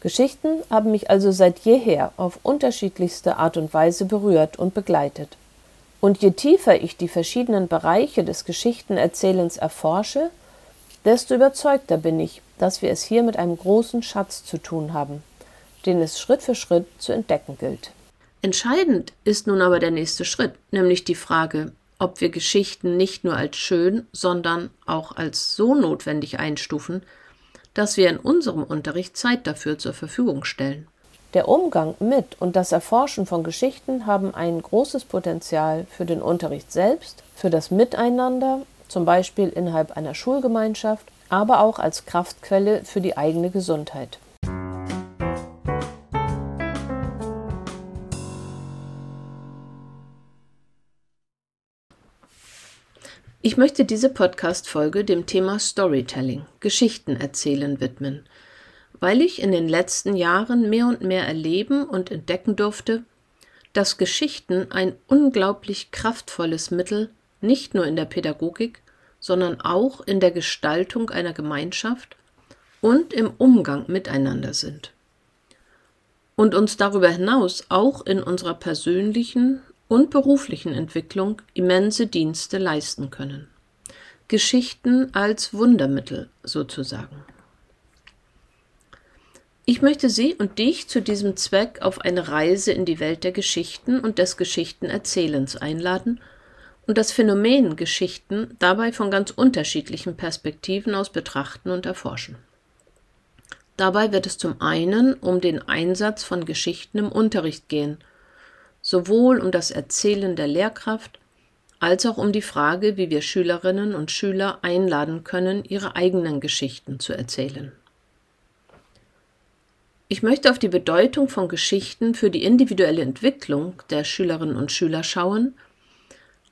Geschichten haben mich also seit jeher auf unterschiedlichste Art und Weise berührt und begleitet. Und je tiefer ich die verschiedenen Bereiche des Geschichtenerzählens erforsche, desto überzeugter bin ich, dass wir es hier mit einem großen Schatz zu tun haben, den es Schritt für Schritt zu entdecken gilt. Entscheidend ist nun aber der nächste Schritt, nämlich die Frage, ob wir Geschichten nicht nur als schön, sondern auch als so notwendig einstufen, dass wir in unserem Unterricht Zeit dafür zur Verfügung stellen. Der Umgang mit und das Erforschen von Geschichten haben ein großes Potenzial für den Unterricht selbst, für das Miteinander, zum Beispiel innerhalb einer Schulgemeinschaft, aber auch als Kraftquelle für die eigene Gesundheit. Ich möchte diese Podcast-Folge dem Thema Storytelling, Geschichten erzählen widmen, weil ich in den letzten Jahren mehr und mehr erleben und entdecken durfte, dass Geschichten ein unglaublich kraftvolles Mittel nicht nur in der Pädagogik, sondern auch in der Gestaltung einer Gemeinschaft und im Umgang miteinander sind. Und uns darüber hinaus auch in unserer persönlichen und beruflichen Entwicklung immense Dienste leisten können. Geschichten als Wundermittel sozusagen. Ich möchte Sie und dich zu diesem Zweck auf eine Reise in die Welt der Geschichten und des Geschichtenerzählens einladen und das Phänomen Geschichten dabei von ganz unterschiedlichen Perspektiven aus betrachten und erforschen. Dabei wird es zum einen um den Einsatz von Geschichten im Unterricht gehen – sowohl um das Erzählen der Lehrkraft als auch um die Frage, wie wir Schülerinnen und Schüler einladen können, ihre eigenen Geschichten zu erzählen. Ich möchte auf die Bedeutung von Geschichten für die individuelle Entwicklung der Schülerinnen und Schüler schauen,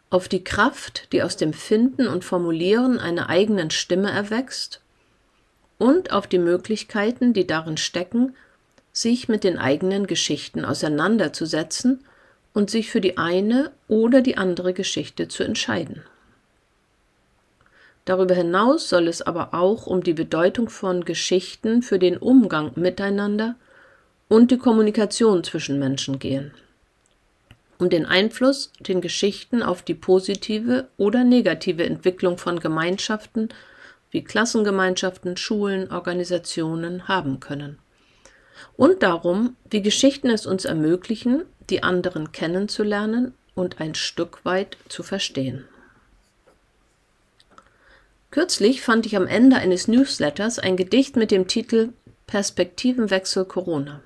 auf die Kraft, die aus dem Finden und Formulieren einer eigenen Stimme erwächst, und auf die Möglichkeiten, die darin stecken, sich mit den eigenen Geschichten auseinanderzusetzen und sich für die eine oder die andere Geschichte zu entscheiden. Darüber hinaus soll es aber auch um die Bedeutung von Geschichten für den Umgang miteinander und die Kommunikation zwischen Menschen gehen. Um den Einfluss, den Geschichten auf die positive oder negative Entwicklung von Gemeinschaften wie Klassengemeinschaften, Schulen, Organisationen haben können. Und darum, wie Geschichten es uns ermöglichen, die anderen kennenzulernen und ein Stück weit zu verstehen. Kürzlich fand ich am Ende eines Newsletters ein Gedicht mit dem Titel Perspektivenwechsel Corona.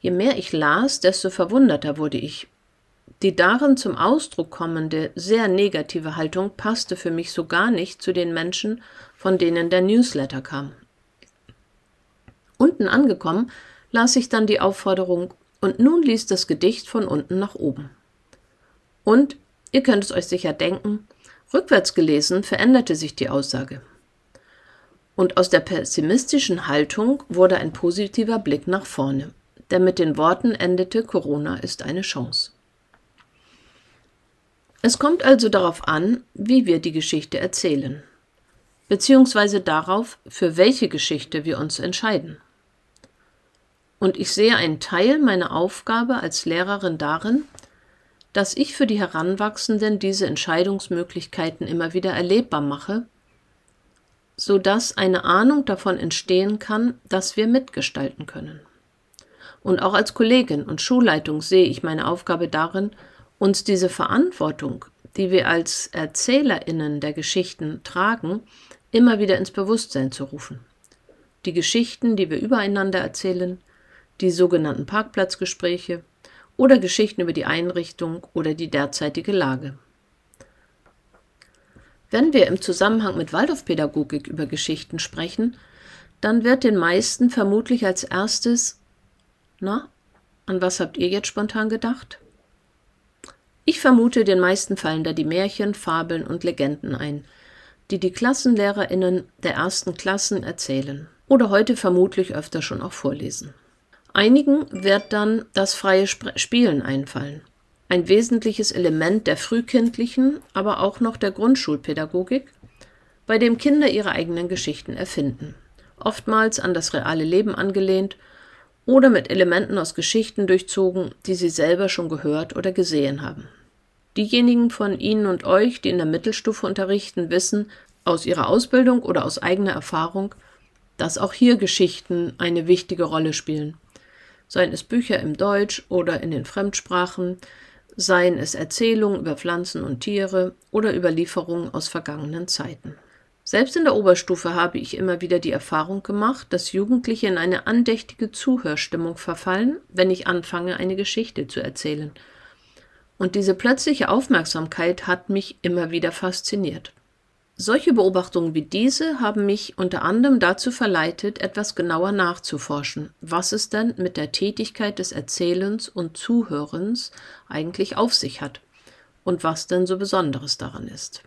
Je mehr ich las, desto verwunderter wurde ich. Die darin zum Ausdruck kommende, sehr negative Haltung passte für mich so gar nicht zu den Menschen, von denen der Newsletter kam. Unten angekommen las ich dann die Aufforderung und nun liest das Gedicht von unten nach oben. Und, ihr könnt es euch sicher denken, rückwärts gelesen veränderte sich die Aussage. Und aus der pessimistischen Haltung wurde ein positiver Blick nach vorne, der mit den Worten endete, Corona ist eine Chance. Es kommt also darauf an, wie wir die Geschichte erzählen, beziehungsweise darauf, für welche Geschichte wir uns entscheiden. Und ich sehe einen Teil meiner Aufgabe als Lehrerin darin, dass ich für die Heranwachsenden diese Entscheidungsmöglichkeiten immer wieder erlebbar mache, so dass eine Ahnung davon entstehen kann, dass wir mitgestalten können. Und auch als Kollegin und Schulleitung sehe ich meine Aufgabe darin, uns diese Verantwortung, die wir als Erzählerinnen der Geschichten tragen, immer wieder ins Bewusstsein zu rufen. Die Geschichten, die wir übereinander erzählen, die sogenannten Parkplatzgespräche oder Geschichten über die Einrichtung oder die derzeitige Lage. Wenn wir im Zusammenhang mit Waldorfpädagogik über Geschichten sprechen, dann wird den meisten vermutlich als erstes, na, an was habt ihr jetzt spontan gedacht? Ich vermute, den meisten fallen da die Märchen, Fabeln und Legenden ein, die die Klassenlehrerinnen der ersten Klassen erzählen oder heute vermutlich öfter schon auch vorlesen. Einigen wird dann das freie Spielen einfallen. Ein wesentliches Element der frühkindlichen, aber auch noch der Grundschulpädagogik, bei dem Kinder ihre eigenen Geschichten erfinden. oftmals an das reale Leben angelehnt oder mit Elementen aus Geschichten durchzogen, die Sie selber schon gehört oder gesehen haben. Diejenigen von Ihnen und euch, die in der Mittelstufe unterrichten, wissen aus ihrer Ausbildung oder aus eigener Erfahrung, dass auch hier Geschichten eine wichtige Rolle spielen. Seien es Bücher im Deutsch oder in den Fremdsprachen, seien es Erzählungen über Pflanzen und Tiere oder Überlieferungen aus vergangenen Zeiten. Selbst in der Oberstufe habe ich immer wieder die Erfahrung gemacht, dass Jugendliche in eine andächtige Zuhörstimmung verfallen, wenn ich anfange, eine Geschichte zu erzählen. Und diese plötzliche Aufmerksamkeit hat mich immer wieder fasziniert. Solche Beobachtungen wie diese haben mich unter anderem dazu verleitet, etwas genauer nachzuforschen, was es denn mit der Tätigkeit des Erzählens und Zuhörens eigentlich auf sich hat und was denn so Besonderes daran ist.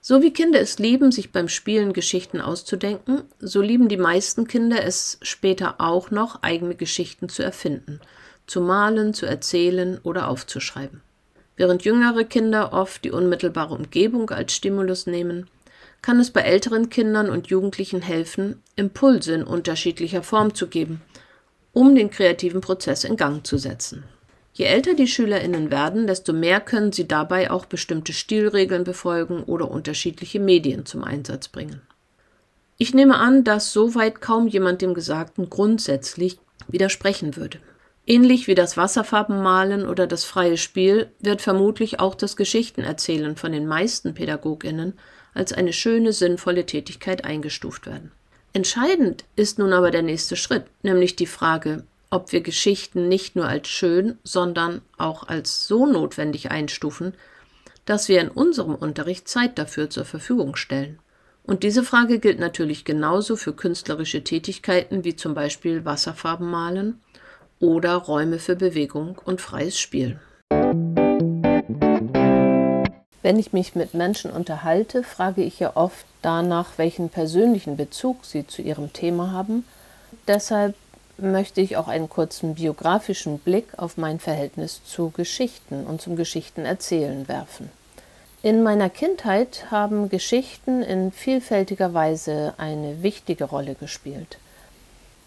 So wie Kinder es lieben, sich beim Spielen Geschichten auszudenken, so lieben die meisten Kinder es später auch noch, eigene Geschichten zu erfinden, zu malen, zu erzählen oder aufzuschreiben. Während jüngere Kinder oft die unmittelbare Umgebung als Stimulus nehmen, kann es bei älteren Kindern und Jugendlichen helfen, Impulse in unterschiedlicher Form zu geben, um den kreativen Prozess in Gang zu setzen. Je älter die Schülerinnen werden, desto mehr können sie dabei auch bestimmte Stilregeln befolgen oder unterschiedliche Medien zum Einsatz bringen. Ich nehme an, dass soweit kaum jemand dem Gesagten grundsätzlich widersprechen würde. Ähnlich wie das Wasserfarbenmalen oder das freie Spiel wird vermutlich auch das Geschichtenerzählen von den meisten Pädagoginnen als eine schöne, sinnvolle Tätigkeit eingestuft werden. Entscheidend ist nun aber der nächste Schritt, nämlich die Frage, ob wir Geschichten nicht nur als schön, sondern auch als so notwendig einstufen, dass wir in unserem Unterricht Zeit dafür zur Verfügung stellen. Und diese Frage gilt natürlich genauso für künstlerische Tätigkeiten wie zum Beispiel Wasserfarbenmalen oder Räume für Bewegung und freies Spiel. Wenn ich mich mit Menschen unterhalte, frage ich ja oft danach, welchen persönlichen Bezug sie zu ihrem Thema haben. Deshalb möchte ich auch einen kurzen biografischen Blick auf mein Verhältnis zu Geschichten und zum Geschichtenerzählen werfen. In meiner Kindheit haben Geschichten in vielfältiger Weise eine wichtige Rolle gespielt.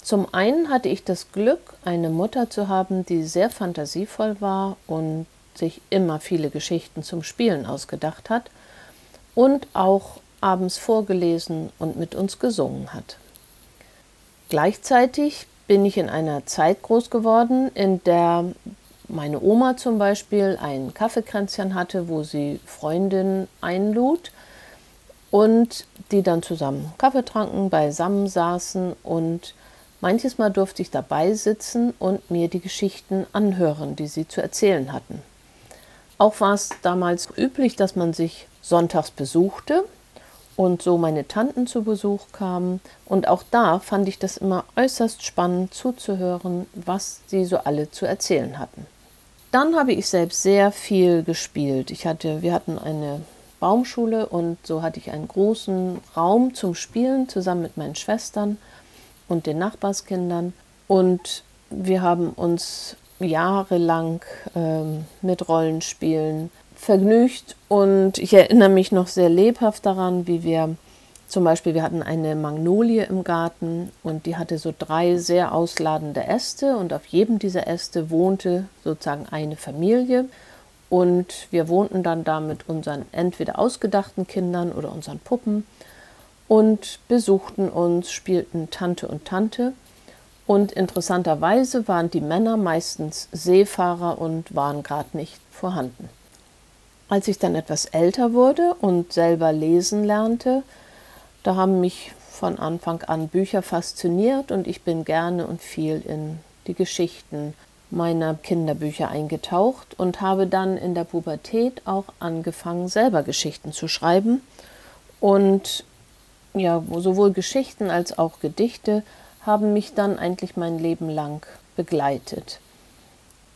Zum einen hatte ich das Glück, eine Mutter zu haben, die sehr fantasievoll war und sich immer viele Geschichten zum Spielen ausgedacht hat und auch abends vorgelesen und mit uns gesungen hat. Gleichzeitig bin ich in einer Zeit groß geworden, in der meine Oma zum Beispiel ein Kaffeekränzchen hatte, wo sie Freundinnen einlud und die dann zusammen Kaffee tranken, beisammen saßen und Manches Mal durfte ich dabei sitzen und mir die Geschichten anhören, die sie zu erzählen hatten. Auch war es damals üblich, dass man sich sonntags besuchte und so meine Tanten zu Besuch kamen. Und auch da fand ich das immer äußerst spannend zuzuhören, was sie so alle zu erzählen hatten. Dann habe ich selbst sehr viel gespielt. Ich hatte, wir hatten eine Baumschule und so hatte ich einen großen Raum zum Spielen zusammen mit meinen Schwestern und den Nachbarskindern. Und wir haben uns jahrelang ähm, mit Rollenspielen vergnügt. Und ich erinnere mich noch sehr lebhaft daran, wie wir zum Beispiel, wir hatten eine Magnolie im Garten und die hatte so drei sehr ausladende Äste und auf jedem dieser Äste wohnte sozusagen eine Familie. Und wir wohnten dann da mit unseren entweder ausgedachten Kindern oder unseren Puppen und besuchten uns, spielten Tante und Tante. Und interessanterweise waren die Männer meistens Seefahrer und waren gerade nicht vorhanden. Als ich dann etwas älter wurde und selber lesen lernte, da haben mich von Anfang an Bücher fasziniert und ich bin gerne und viel in die Geschichten meiner Kinderbücher eingetaucht und habe dann in der Pubertät auch angefangen, selber Geschichten zu schreiben. Und ja, sowohl Geschichten als auch Gedichte haben mich dann eigentlich mein Leben lang begleitet.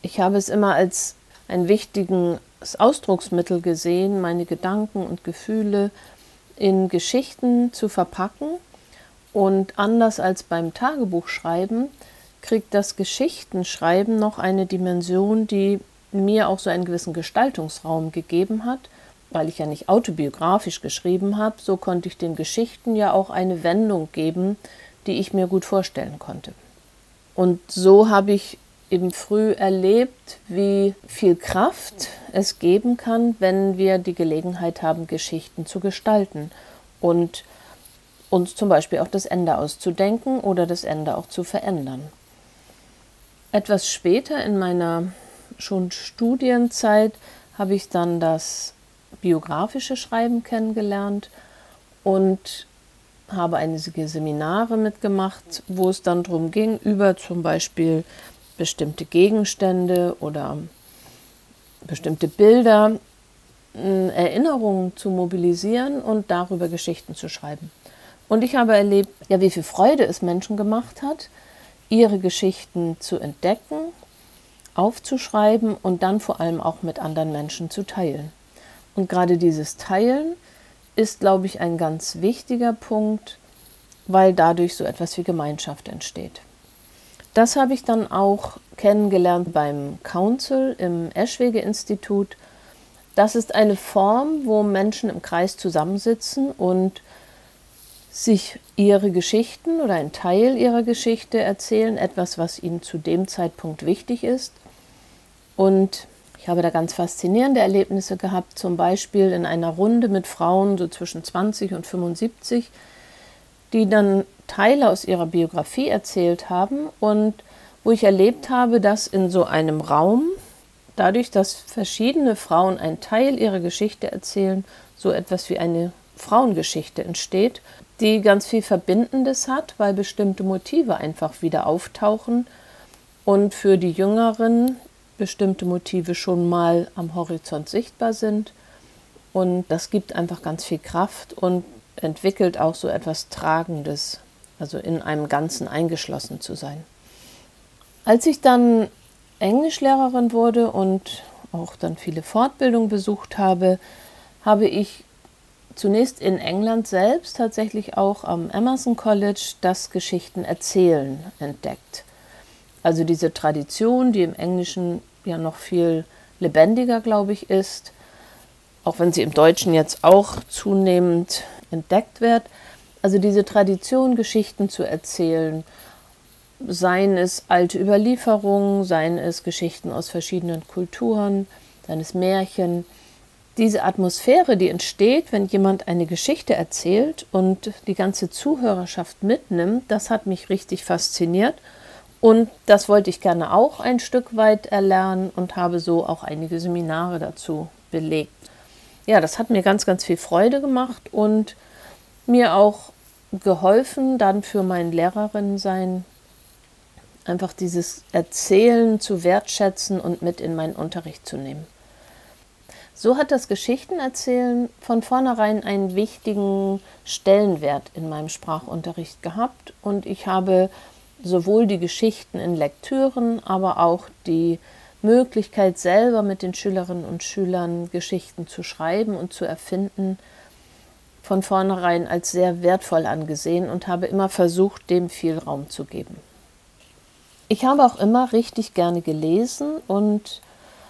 Ich habe es immer als ein wichtiges Ausdrucksmittel gesehen, meine Gedanken und Gefühle in Geschichten zu verpacken. Und anders als beim Tagebuchschreiben kriegt das Geschichtenschreiben noch eine Dimension, die mir auch so einen gewissen Gestaltungsraum gegeben hat weil ich ja nicht autobiografisch geschrieben habe, so konnte ich den Geschichten ja auch eine Wendung geben, die ich mir gut vorstellen konnte. Und so habe ich eben früh erlebt, wie viel Kraft es geben kann, wenn wir die Gelegenheit haben, Geschichten zu gestalten und uns zum Beispiel auch das Ende auszudenken oder das Ende auch zu verändern. Etwas später in meiner schon Studienzeit habe ich dann das biografische Schreiben kennengelernt und habe einige Seminare mitgemacht, wo es dann darum ging, über zum Beispiel bestimmte Gegenstände oder bestimmte Bilder Erinnerungen zu mobilisieren und darüber Geschichten zu schreiben. Und ich habe erlebt, ja, wie viel Freude es Menschen gemacht hat, ihre Geschichten zu entdecken, aufzuschreiben und dann vor allem auch mit anderen Menschen zu teilen. Und gerade dieses Teilen ist, glaube ich, ein ganz wichtiger Punkt, weil dadurch so etwas wie Gemeinschaft entsteht. Das habe ich dann auch kennengelernt beim Council im Eschwege-Institut. Das ist eine Form, wo Menschen im Kreis zusammensitzen und sich ihre Geschichten oder einen Teil ihrer Geschichte erzählen, etwas, was ihnen zu dem Zeitpunkt wichtig ist. Und ich habe da ganz faszinierende Erlebnisse gehabt, zum Beispiel in einer Runde mit Frauen so zwischen 20 und 75, die dann Teile aus ihrer Biografie erzählt haben und wo ich erlebt habe, dass in so einem Raum, dadurch, dass verschiedene Frauen einen Teil ihrer Geschichte erzählen, so etwas wie eine Frauengeschichte entsteht, die ganz viel Verbindendes hat, weil bestimmte Motive einfach wieder auftauchen. Und für die Jüngeren bestimmte Motive schon mal am Horizont sichtbar sind. Und das gibt einfach ganz viel Kraft und entwickelt auch so etwas Tragendes, also in einem Ganzen eingeschlossen zu sein. Als ich dann Englischlehrerin wurde und auch dann viele Fortbildungen besucht habe, habe ich zunächst in England selbst tatsächlich auch am Emerson College das Geschichten erzählen entdeckt. Also diese Tradition, die im Englischen ja noch viel lebendiger, glaube ich, ist, auch wenn sie im Deutschen jetzt auch zunehmend entdeckt wird. Also diese Tradition, Geschichten zu erzählen, seien es alte Überlieferungen, seien es Geschichten aus verschiedenen Kulturen, seien es Märchen. Diese Atmosphäre, die entsteht, wenn jemand eine Geschichte erzählt und die ganze Zuhörerschaft mitnimmt, das hat mich richtig fasziniert. Und das wollte ich gerne auch ein Stück weit erlernen und habe so auch einige Seminare dazu belegt. Ja, das hat mir ganz, ganz viel Freude gemacht und mir auch geholfen, dann für mein Lehrerinnensein einfach dieses Erzählen zu wertschätzen und mit in meinen Unterricht zu nehmen. So hat das Geschichtenerzählen von vornherein einen wichtigen Stellenwert in meinem Sprachunterricht gehabt und ich habe sowohl die Geschichten in Lektüren, aber auch die Möglichkeit selber mit den Schülerinnen und Schülern Geschichten zu schreiben und zu erfinden, von vornherein als sehr wertvoll angesehen und habe immer versucht, dem viel Raum zu geben. Ich habe auch immer richtig gerne gelesen und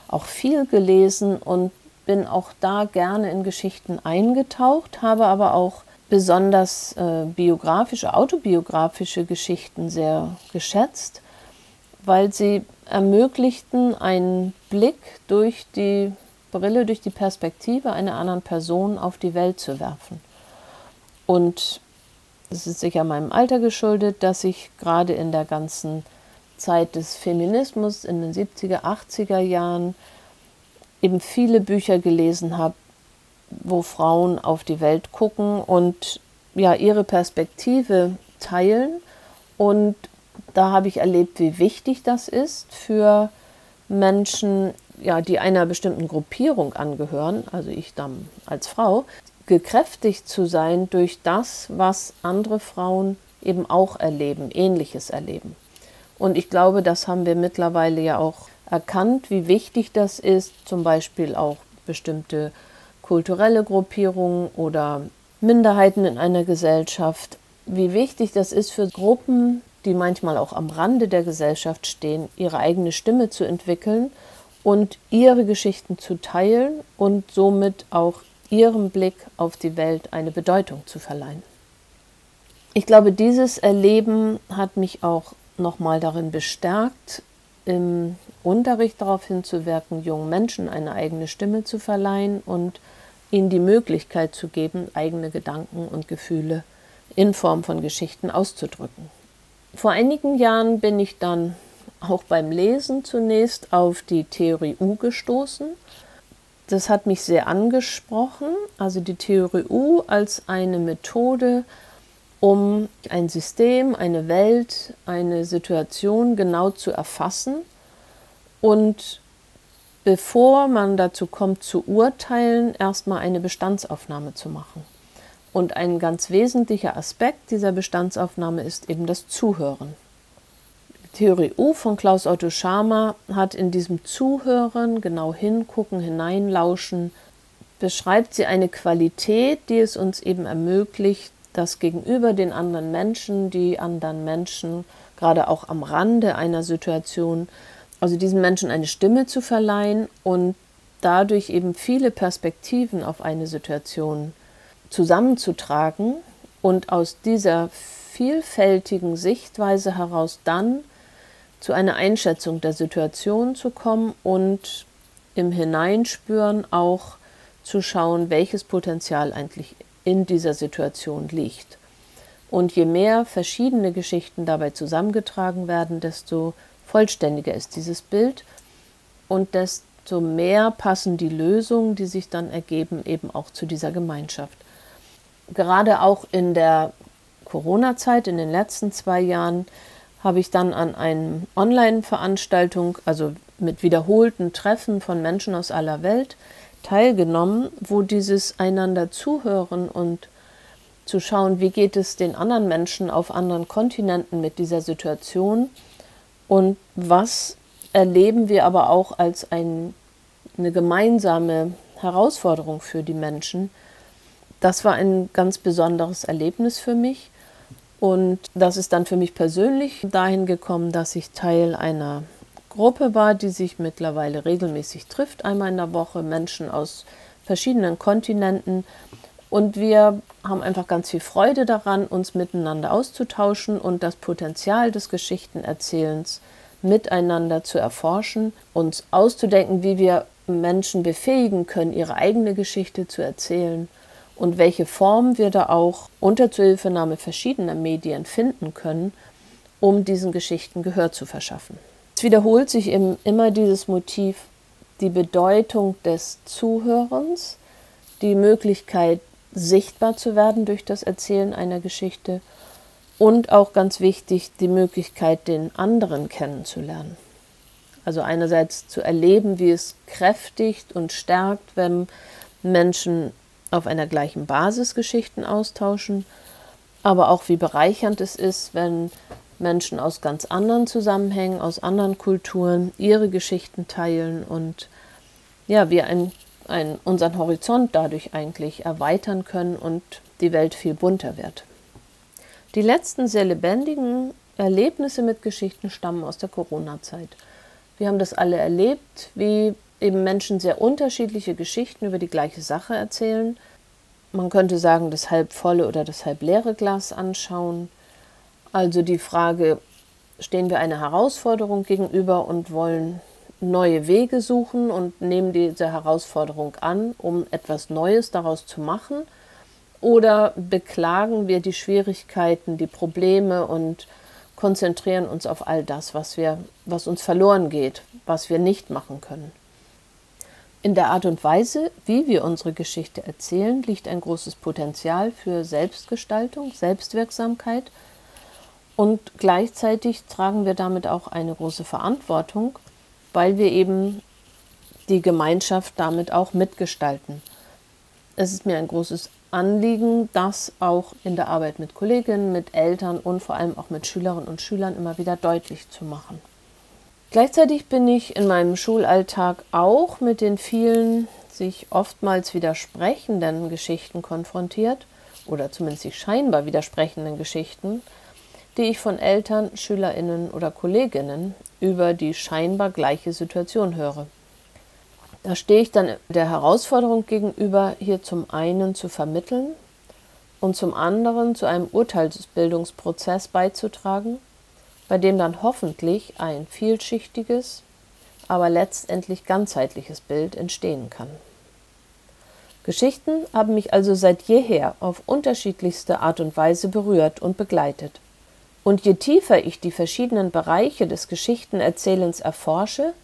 auch viel gelesen und bin auch da gerne in Geschichten eingetaucht, habe aber auch besonders äh, biografische, autobiografische Geschichten sehr geschätzt, weil sie ermöglichten einen Blick durch die Brille, durch die Perspektive einer anderen Person auf die Welt zu werfen. Und es ist sicher meinem Alter geschuldet, dass ich gerade in der ganzen Zeit des Feminismus in den 70er, 80er Jahren eben viele Bücher gelesen habe, wo Frauen auf die Welt gucken und ja ihre Perspektive teilen. Und da habe ich erlebt, wie wichtig das ist für Menschen, ja, die einer bestimmten Gruppierung angehören, also ich dann als Frau, gekräftigt zu sein durch das, was andere Frauen eben auch erleben, ähnliches erleben. Und ich glaube, das haben wir mittlerweile ja auch erkannt, wie wichtig das ist, zum Beispiel auch bestimmte kulturelle Gruppierungen oder Minderheiten in einer Gesellschaft, wie wichtig das ist für Gruppen, die manchmal auch am Rande der Gesellschaft stehen, ihre eigene Stimme zu entwickeln und ihre Geschichten zu teilen und somit auch ihrem Blick auf die Welt eine Bedeutung zu verleihen. Ich glaube, dieses Erleben hat mich auch nochmal darin bestärkt, im Unterricht darauf hinzuwirken, jungen Menschen eine eigene Stimme zu verleihen und ihnen die Möglichkeit zu geben, eigene Gedanken und Gefühle in Form von Geschichten auszudrücken. Vor einigen Jahren bin ich dann auch beim Lesen zunächst auf die Theorie U gestoßen. Das hat mich sehr angesprochen, also die Theorie U als eine Methode, um ein System, eine Welt, eine Situation genau zu erfassen und bevor man dazu kommt zu urteilen, erstmal eine Bestandsaufnahme zu machen. Und ein ganz wesentlicher Aspekt dieser Bestandsaufnahme ist eben das Zuhören. Theorie U von Klaus Otto Schama hat in diesem Zuhören, genau hingucken, hineinlauschen, beschreibt sie eine Qualität, die es uns eben ermöglicht, das gegenüber den anderen Menschen, die anderen Menschen, gerade auch am Rande einer Situation, also diesen Menschen eine Stimme zu verleihen und dadurch eben viele Perspektiven auf eine Situation zusammenzutragen und aus dieser vielfältigen Sichtweise heraus dann zu einer Einschätzung der Situation zu kommen und im Hineinspüren auch zu schauen, welches Potenzial eigentlich in dieser Situation liegt. Und je mehr verschiedene Geschichten dabei zusammengetragen werden, desto vollständiger ist dieses Bild und desto mehr passen die Lösungen, die sich dann ergeben, eben auch zu dieser Gemeinschaft. Gerade auch in der Corona-Zeit, in den letzten zwei Jahren, habe ich dann an einer Online-Veranstaltung, also mit wiederholten Treffen von Menschen aus aller Welt, teilgenommen, wo dieses einander zuhören und zu schauen, wie geht es den anderen Menschen auf anderen Kontinenten mit dieser Situation und was erleben wir aber auch als ein, eine gemeinsame Herausforderung für die Menschen. Das war ein ganz besonderes Erlebnis für mich und das ist dann für mich persönlich dahin gekommen, dass ich Teil einer Gruppe war, die sich mittlerweile regelmäßig trifft, einmal in der Woche, Menschen aus verschiedenen Kontinenten. Und wir haben einfach ganz viel Freude daran, uns miteinander auszutauschen und das Potenzial des Geschichtenerzählens miteinander zu erforschen, uns auszudenken, wie wir Menschen befähigen können, ihre eigene Geschichte zu erzählen und welche Form wir da auch unter Zuhilfenahme verschiedener Medien finden können, um diesen Geschichten Gehör zu verschaffen. Es wiederholt sich eben immer dieses Motiv, die Bedeutung des Zuhörens, die Möglichkeit, sichtbar zu werden durch das Erzählen einer Geschichte und auch ganz wichtig, die Möglichkeit, den anderen kennenzulernen. Also einerseits zu erleben, wie es kräftigt und stärkt, wenn Menschen auf einer gleichen Basis Geschichten austauschen, aber auch wie bereichernd es ist, wenn Menschen aus ganz anderen Zusammenhängen, aus anderen Kulturen ihre Geschichten teilen und ja, wir ein, ein, unseren Horizont dadurch eigentlich erweitern können und die Welt viel bunter wird. Die letzten sehr lebendigen Erlebnisse mit Geschichten stammen aus der Corona-Zeit. Wir haben das alle erlebt, wie eben Menschen sehr unterschiedliche Geschichten über die gleiche Sache erzählen. Man könnte sagen, das halb volle oder das halb leere Glas anschauen. Also die Frage, stehen wir einer Herausforderung gegenüber und wollen neue Wege suchen und nehmen diese Herausforderung an, um etwas Neues daraus zu machen? Oder beklagen wir die Schwierigkeiten, die Probleme und konzentrieren uns auf all das, was, wir, was uns verloren geht, was wir nicht machen können? In der Art und Weise, wie wir unsere Geschichte erzählen, liegt ein großes Potenzial für Selbstgestaltung, Selbstwirksamkeit und gleichzeitig tragen wir damit auch eine große Verantwortung, weil wir eben die Gemeinschaft damit auch mitgestalten. Es ist mir ein großes Anliegen, das auch in der Arbeit mit Kolleginnen, mit Eltern und vor allem auch mit Schülerinnen und Schülern immer wieder deutlich zu machen. Gleichzeitig bin ich in meinem Schulalltag auch mit den vielen sich oftmals widersprechenden Geschichten konfrontiert oder zumindest sich scheinbar widersprechenden Geschichten, die ich von Eltern, Schülerinnen oder Kolleginnen über die scheinbar gleiche Situation höre. Da stehe ich dann der Herausforderung gegenüber, hier zum einen zu vermitteln, und zum anderen zu einem Urteilsbildungsprozess beizutragen, bei dem dann hoffentlich ein vielschichtiges, aber letztendlich ganzheitliches Bild entstehen kann. Geschichten haben mich also seit jeher auf unterschiedlichste Art und Weise berührt und begleitet. Und je tiefer ich die verschiedenen Bereiche des Geschichtenerzählens erforsche,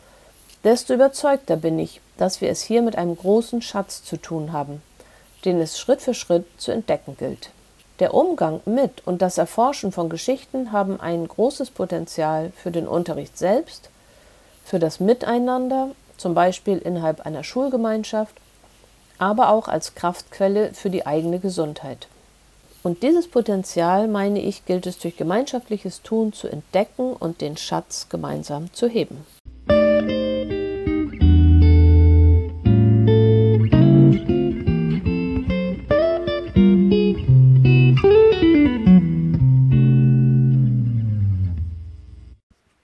desto überzeugter bin ich, dass wir es hier mit einem großen Schatz zu tun haben, den es Schritt für Schritt zu entdecken gilt. Der Umgang mit und das Erforschen von Geschichten haben ein großes Potenzial für den Unterricht selbst, für das Miteinander, zum Beispiel innerhalb einer Schulgemeinschaft, aber auch als Kraftquelle für die eigene Gesundheit. Und dieses Potenzial, meine ich, gilt es durch gemeinschaftliches Tun zu entdecken und den Schatz gemeinsam zu heben.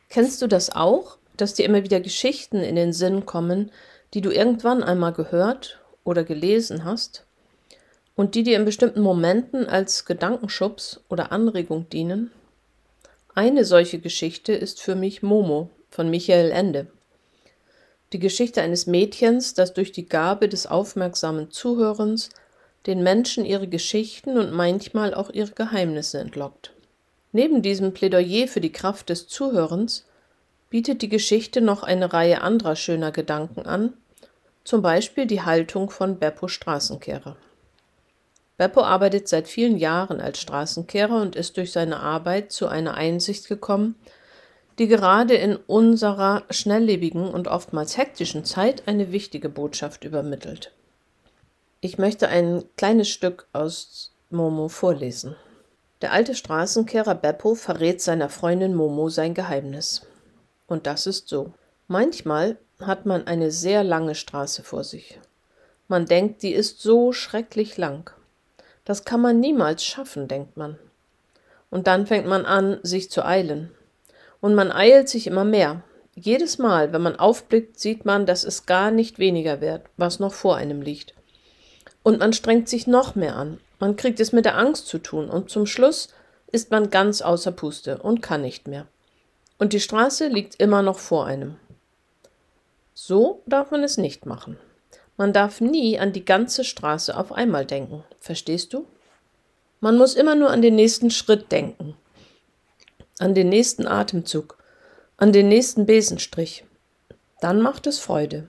Kennst du das auch, dass dir immer wieder Geschichten in den Sinn kommen, die du irgendwann einmal gehört oder gelesen hast und die dir in bestimmten Momenten als Gedankenschubs oder Anregung dienen? Eine solche Geschichte ist für mich Momo von Michael Ende. Die Geschichte eines Mädchens, das durch die Gabe des aufmerksamen Zuhörens den Menschen ihre Geschichten und manchmal auch ihre Geheimnisse entlockt. Neben diesem Plädoyer für die Kraft des Zuhörens bietet die Geschichte noch eine Reihe anderer schöner Gedanken an, zum Beispiel die Haltung von Beppo Straßenkehrer. Beppo arbeitet seit vielen Jahren als Straßenkehrer und ist durch seine Arbeit zu einer Einsicht gekommen, die gerade in unserer schnelllebigen und oftmals hektischen Zeit eine wichtige Botschaft übermittelt. Ich möchte ein kleines Stück aus Momo vorlesen. Der alte Straßenkehrer Beppo verrät seiner Freundin Momo sein Geheimnis. Und das ist so. Manchmal hat man eine sehr lange Straße vor sich. Man denkt, die ist so schrecklich lang. Das kann man niemals schaffen, denkt man. Und dann fängt man an, sich zu eilen. Und man eilt sich immer mehr. Jedes Mal, wenn man aufblickt, sieht man, dass es gar nicht weniger wird, was noch vor einem liegt. Und man strengt sich noch mehr an, man kriegt es mit der Angst zu tun und zum Schluss ist man ganz außer Puste und kann nicht mehr. Und die Straße liegt immer noch vor einem. So darf man es nicht machen. Man darf nie an die ganze Straße auf einmal denken. Verstehst du? Man muss immer nur an den nächsten Schritt denken, an den nächsten Atemzug, an den nächsten Besenstrich. Dann macht es Freude.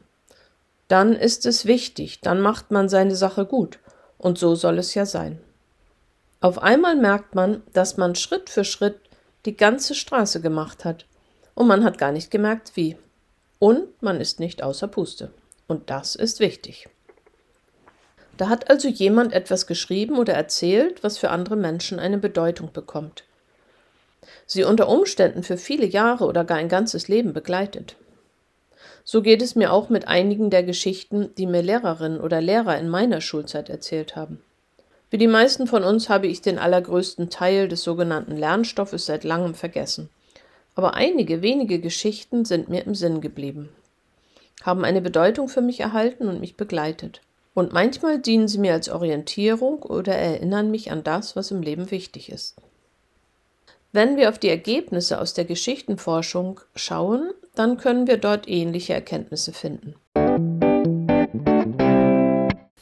Dann ist es wichtig, dann macht man seine Sache gut. Und so soll es ja sein. Auf einmal merkt man, dass man Schritt für Schritt die ganze Straße gemacht hat. Und man hat gar nicht gemerkt, wie. Und man ist nicht außer Puste. Und das ist wichtig. Da hat also jemand etwas geschrieben oder erzählt, was für andere Menschen eine Bedeutung bekommt. Sie unter Umständen für viele Jahre oder gar ein ganzes Leben begleitet. So geht es mir auch mit einigen der Geschichten, die mir Lehrerinnen oder Lehrer in meiner Schulzeit erzählt haben. Wie die meisten von uns habe ich den allergrößten Teil des sogenannten Lernstoffes seit langem vergessen. Aber einige wenige Geschichten sind mir im Sinn geblieben, haben eine Bedeutung für mich erhalten und mich begleitet. Und manchmal dienen sie mir als Orientierung oder erinnern mich an das, was im Leben wichtig ist. Wenn wir auf die Ergebnisse aus der Geschichtenforschung schauen, dann können wir dort ähnliche Erkenntnisse finden.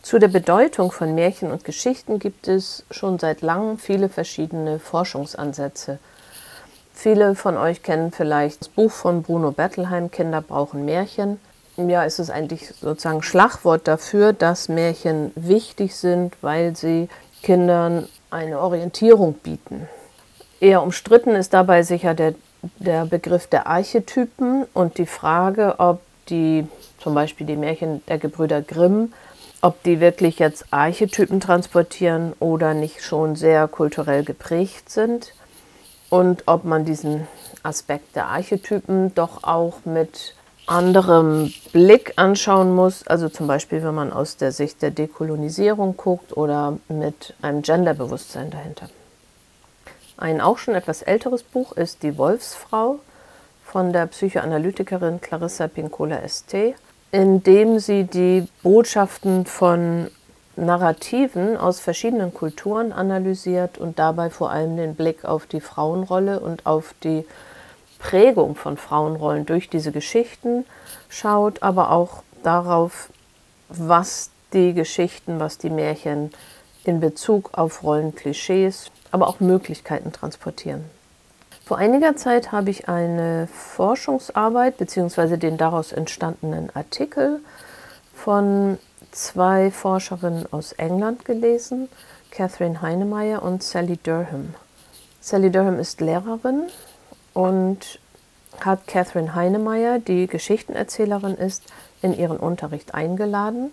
Zu der Bedeutung von Märchen und Geschichten gibt es schon seit langem viele verschiedene Forschungsansätze. Viele von euch kennen vielleicht das Buch von Bruno Bettelheim, Kinder brauchen Märchen. Ja, es ist eigentlich sozusagen Schlagwort dafür, dass Märchen wichtig sind, weil sie Kindern eine Orientierung bieten. Eher umstritten ist dabei sicher der, der Begriff der Archetypen und die Frage, ob die, zum Beispiel die Märchen der Gebrüder Grimm, ob die wirklich jetzt Archetypen transportieren oder nicht schon sehr kulturell geprägt sind und ob man diesen Aspekt der Archetypen doch auch mit anderem Blick anschauen muss, also zum Beispiel, wenn man aus der Sicht der Dekolonisierung guckt oder mit einem Genderbewusstsein dahinter. Ein auch schon etwas älteres Buch ist Die Wolfsfrau von der Psychoanalytikerin Clarissa Pinkola St., in dem sie die Botschaften von Narrativen aus verschiedenen Kulturen analysiert und dabei vor allem den Blick auf die Frauenrolle und auf die Prägung von Frauenrollen durch diese Geschichten schaut, aber auch darauf, was die Geschichten, was die Märchen in Bezug auf Rollenklischees, aber auch Möglichkeiten transportieren. Vor einiger Zeit habe ich eine Forschungsarbeit bzw. den daraus entstandenen Artikel von zwei Forscherinnen aus England gelesen, Catherine Heinemeyer und Sally Durham. Sally Durham ist Lehrerin und hat Catherine Heinemeyer, die Geschichtenerzählerin ist, in ihren Unterricht eingeladen,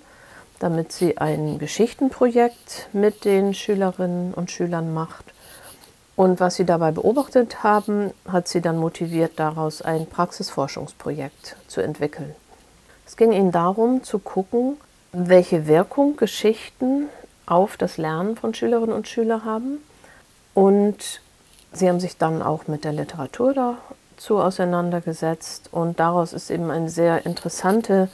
damit sie ein Geschichtenprojekt mit den Schülerinnen und Schülern macht und was sie dabei beobachtet haben, hat sie dann motiviert, daraus ein Praxisforschungsprojekt zu entwickeln. Es ging ihnen darum, zu gucken, welche Wirkung Geschichten auf das Lernen von Schülerinnen und Schülern haben. Und sie haben sich dann auch mit der Literatur dazu auseinandergesetzt. Und daraus ist eben eine sehr interessante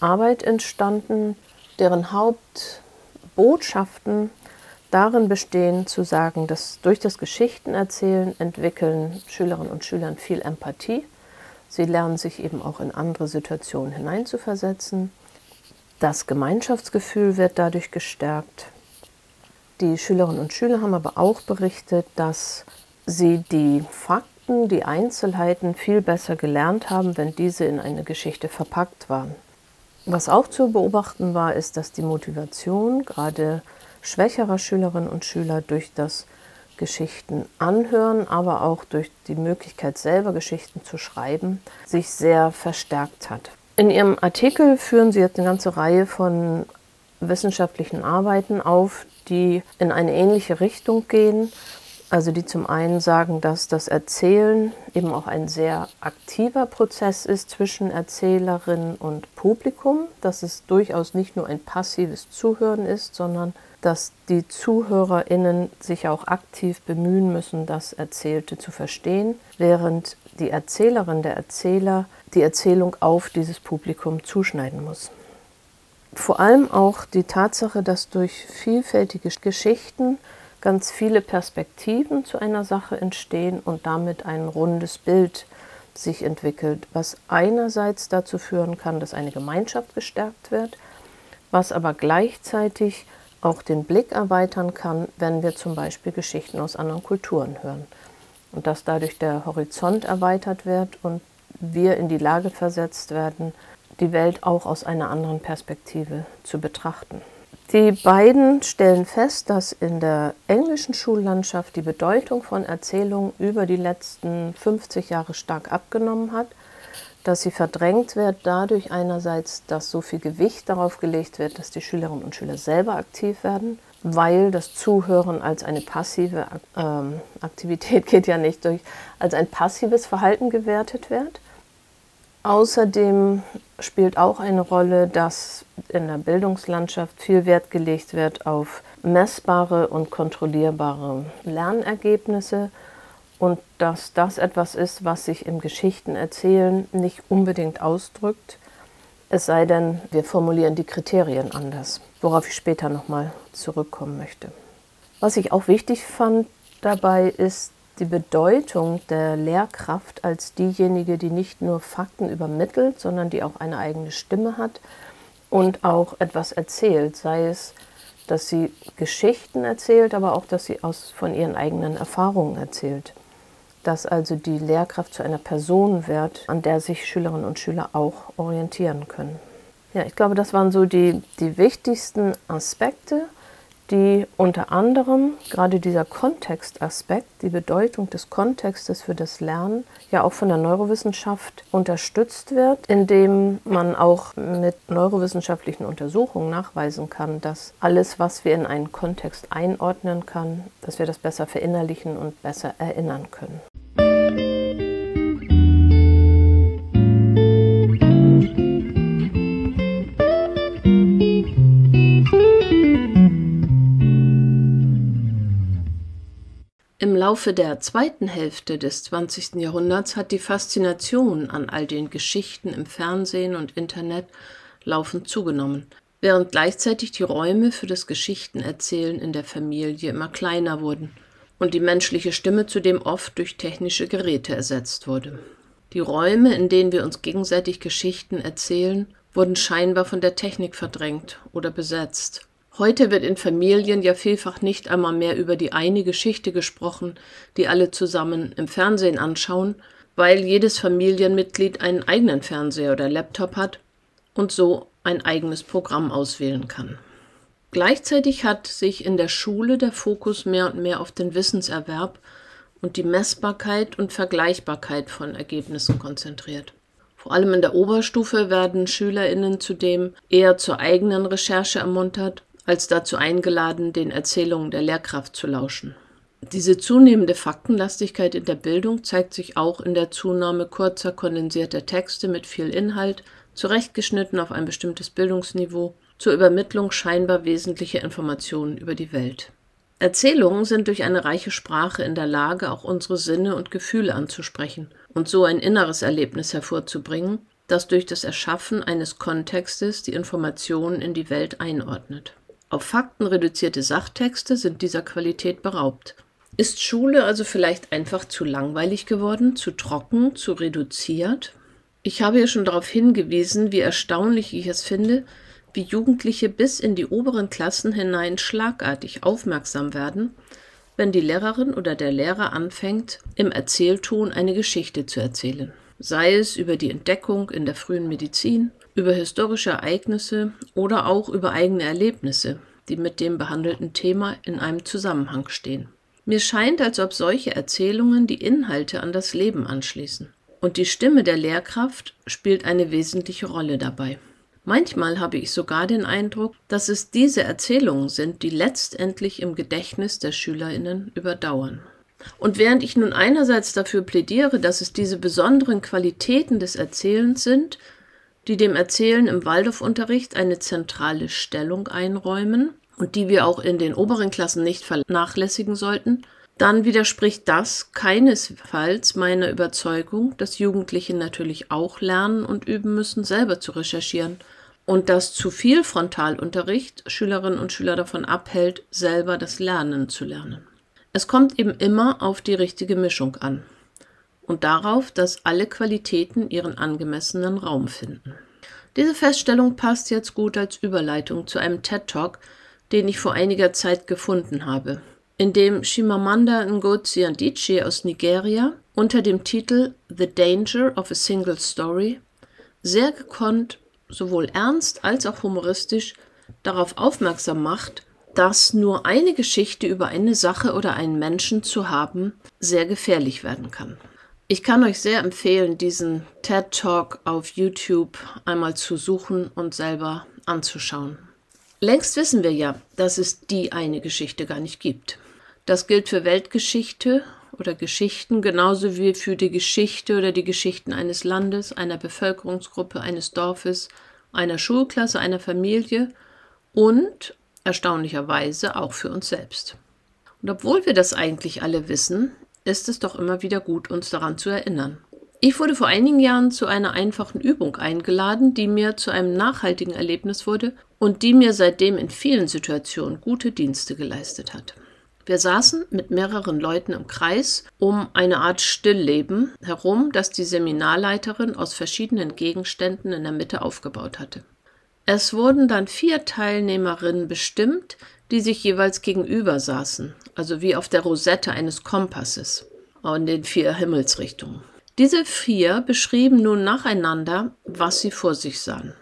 Arbeit entstanden, deren Hauptbotschaften darin bestehen, zu sagen, dass durch das Geschichtenerzählen entwickeln Schülerinnen und Schüler viel Empathie. Sie lernen sich eben auch in andere Situationen hineinzuversetzen. Das Gemeinschaftsgefühl wird dadurch gestärkt. Die Schülerinnen und Schüler haben aber auch berichtet, dass sie die Fakten, die Einzelheiten viel besser gelernt haben, wenn diese in eine Geschichte verpackt waren. Was auch zu beobachten war, ist, dass die Motivation gerade schwächerer Schülerinnen und Schüler durch das Geschichten anhören, aber auch durch die Möglichkeit selber Geschichten zu schreiben, sich sehr verstärkt hat. In Ihrem Artikel führen Sie jetzt eine ganze Reihe von wissenschaftlichen Arbeiten auf, die in eine ähnliche Richtung gehen. Also die zum einen sagen, dass das Erzählen eben auch ein sehr aktiver Prozess ist zwischen Erzählerin und Publikum, dass es durchaus nicht nur ein passives Zuhören ist, sondern dass die ZuhörerInnen sich auch aktiv bemühen müssen, das Erzählte zu verstehen, während die Erzählerin, der Erzähler die Erzählung auf dieses Publikum zuschneiden muss. Vor allem auch die Tatsache, dass durch vielfältige Geschichten ganz viele Perspektiven zu einer Sache entstehen und damit ein rundes Bild sich entwickelt, was einerseits dazu führen kann, dass eine Gemeinschaft gestärkt wird, was aber gleichzeitig auch den Blick erweitern kann, wenn wir zum Beispiel Geschichten aus anderen Kulturen hören. Und dass dadurch der Horizont erweitert wird und wir in die Lage versetzt werden, die Welt auch aus einer anderen Perspektive zu betrachten. Die beiden stellen fest, dass in der englischen Schullandschaft die Bedeutung von Erzählungen über die letzten 50 Jahre stark abgenommen hat dass sie verdrängt wird dadurch einerseits, dass so viel Gewicht darauf gelegt wird, dass die Schülerinnen und Schüler selber aktiv werden, weil das Zuhören als eine passive ähm, Aktivität geht ja nicht durch, als ein passives Verhalten gewertet wird. Außerdem spielt auch eine Rolle, dass in der Bildungslandschaft viel Wert gelegt wird auf messbare und kontrollierbare Lernergebnisse und dass das etwas ist, was sich im Geschichtenerzählen nicht unbedingt ausdrückt, es sei denn, wir formulieren die Kriterien anders, worauf ich später nochmal zurückkommen möchte. Was ich auch wichtig fand dabei ist die Bedeutung der Lehrkraft als diejenige, die nicht nur Fakten übermittelt, sondern die auch eine eigene Stimme hat und auch etwas erzählt, sei es, dass sie Geschichten erzählt, aber auch, dass sie aus, von ihren eigenen Erfahrungen erzählt. Dass also die Lehrkraft zu einer Person wird, an der sich Schülerinnen und Schüler auch orientieren können. Ja, ich glaube, das waren so die, die wichtigsten Aspekte, die unter anderem gerade dieser Kontextaspekt, die Bedeutung des Kontextes für das Lernen, ja auch von der Neurowissenschaft unterstützt wird, indem man auch mit neurowissenschaftlichen Untersuchungen nachweisen kann, dass alles, was wir in einen Kontext einordnen kann, dass wir das besser verinnerlichen und besser erinnern können. Laufe der zweiten Hälfte des 20. Jahrhunderts hat die Faszination an all den Geschichten im Fernsehen und Internet laufend zugenommen. während gleichzeitig die Räume für das Geschichtenerzählen in der Familie immer kleiner wurden und die menschliche Stimme zudem oft durch technische Geräte ersetzt wurde. Die Räume, in denen wir uns gegenseitig Geschichten erzählen, wurden scheinbar von der Technik verdrängt oder besetzt. Heute wird in Familien ja vielfach nicht einmal mehr über die eine Geschichte gesprochen, die alle zusammen im Fernsehen anschauen, weil jedes Familienmitglied einen eigenen Fernseher oder Laptop hat und so ein eigenes Programm auswählen kann. Gleichzeitig hat sich in der Schule der Fokus mehr und mehr auf den Wissenserwerb und die Messbarkeit und Vergleichbarkeit von Ergebnissen konzentriert. Vor allem in der Oberstufe werden Schülerinnen zudem eher zur eigenen Recherche ermuntert, als dazu eingeladen, den Erzählungen der Lehrkraft zu lauschen. Diese zunehmende Faktenlastigkeit in der Bildung zeigt sich auch in der Zunahme kurzer, kondensierter Texte mit viel Inhalt, zurechtgeschnitten auf ein bestimmtes Bildungsniveau, zur Übermittlung scheinbar wesentlicher Informationen über die Welt. Erzählungen sind durch eine reiche Sprache in der Lage, auch unsere Sinne und Gefühle anzusprechen und so ein inneres Erlebnis hervorzubringen, das durch das Erschaffen eines Kontextes die Informationen in die Welt einordnet. Auf Fakten reduzierte Sachtexte sind dieser Qualität beraubt. Ist Schule also vielleicht einfach zu langweilig geworden, zu trocken, zu reduziert? Ich habe ja schon darauf hingewiesen, wie erstaunlich ich es finde, wie Jugendliche bis in die oberen Klassen hinein schlagartig aufmerksam werden, wenn die Lehrerin oder der Lehrer anfängt, im Erzählton eine Geschichte zu erzählen. Sei es über die Entdeckung in der frühen Medizin, über historische Ereignisse oder auch über eigene Erlebnisse, die mit dem behandelten Thema in einem Zusammenhang stehen. Mir scheint, als ob solche Erzählungen die Inhalte an das Leben anschließen. Und die Stimme der Lehrkraft spielt eine wesentliche Rolle dabei. Manchmal habe ich sogar den Eindruck, dass es diese Erzählungen sind, die letztendlich im Gedächtnis der Schülerinnen überdauern. Und während ich nun einerseits dafür plädiere, dass es diese besonderen Qualitäten des Erzählens sind, die dem Erzählen im Waldorfunterricht eine zentrale Stellung einräumen und die wir auch in den oberen Klassen nicht vernachlässigen sollten, dann widerspricht das keinesfalls meiner Überzeugung, dass Jugendliche natürlich auch lernen und üben müssen, selber zu recherchieren und dass zu viel Frontalunterricht Schülerinnen und Schüler davon abhält, selber das Lernen zu lernen. Es kommt eben immer auf die richtige Mischung an und darauf, dass alle Qualitäten ihren angemessenen Raum finden. Diese Feststellung passt jetzt gut als Überleitung zu einem TED Talk, den ich vor einiger Zeit gefunden habe in dem Chimamanda Ngozi Adichie aus Nigeria unter dem Titel The Danger of a Single Story sehr gekonnt, sowohl ernst als auch humoristisch darauf aufmerksam macht, dass nur eine Geschichte über eine Sache oder einen Menschen zu haben sehr gefährlich werden kann. Ich kann euch sehr empfehlen, diesen TED Talk auf YouTube einmal zu suchen und selber anzuschauen. Längst wissen wir ja, dass es die eine Geschichte gar nicht gibt. Das gilt für Weltgeschichte oder Geschichten genauso wie für die Geschichte oder die Geschichten eines Landes, einer Bevölkerungsgruppe, eines Dorfes, einer Schulklasse, einer Familie und erstaunlicherweise auch für uns selbst. Und obwohl wir das eigentlich alle wissen, ist es doch immer wieder gut, uns daran zu erinnern. Ich wurde vor einigen Jahren zu einer einfachen Übung eingeladen, die mir zu einem nachhaltigen Erlebnis wurde und die mir seitdem in vielen Situationen gute Dienste geleistet hat. Wir saßen mit mehreren Leuten im Kreis um eine Art Stillleben herum, das die Seminarleiterin aus verschiedenen Gegenständen in der Mitte aufgebaut hatte. Es wurden dann vier Teilnehmerinnen bestimmt, die sich jeweils gegenüber saßen, also wie auf der Rosette eines Kompasses in den vier Himmelsrichtungen. Diese vier beschrieben nun nacheinander, was sie vor sich sahen.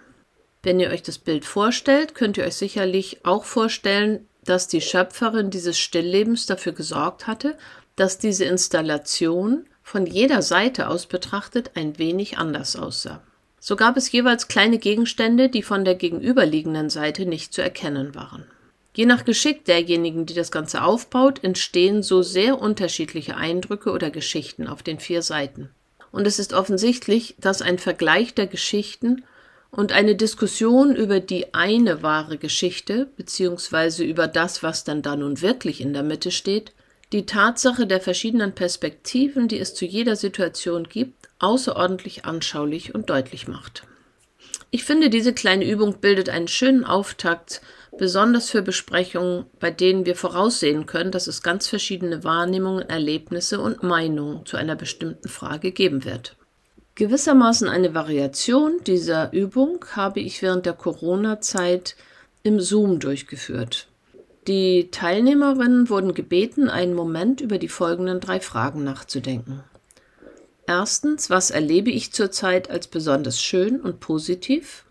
Wenn ihr euch das Bild vorstellt, könnt ihr euch sicherlich auch vorstellen, dass die Schöpferin dieses Stilllebens dafür gesorgt hatte, dass diese Installation von jeder Seite aus betrachtet ein wenig anders aussah. So gab es jeweils kleine Gegenstände, die von der gegenüberliegenden Seite nicht zu erkennen waren. Je nach Geschick derjenigen, die das Ganze aufbaut, entstehen so sehr unterschiedliche Eindrücke oder Geschichten auf den vier Seiten. Und es ist offensichtlich, dass ein Vergleich der Geschichten und eine Diskussion über die eine wahre Geschichte, beziehungsweise über das, was dann da nun wirklich in der Mitte steht, die Tatsache der verschiedenen Perspektiven, die es zu jeder Situation gibt, außerordentlich anschaulich und deutlich macht. Ich finde, diese kleine Übung bildet einen schönen Auftakt, besonders für Besprechungen, bei denen wir voraussehen können, dass es ganz verschiedene Wahrnehmungen, Erlebnisse und Meinungen zu einer bestimmten Frage geben wird. Gewissermaßen eine Variation dieser Übung habe ich während der Corona-Zeit im Zoom durchgeführt. Die Teilnehmerinnen wurden gebeten, einen Moment über die folgenden drei Fragen nachzudenken. Erstens, was erlebe ich zurzeit als besonders schön und positiv?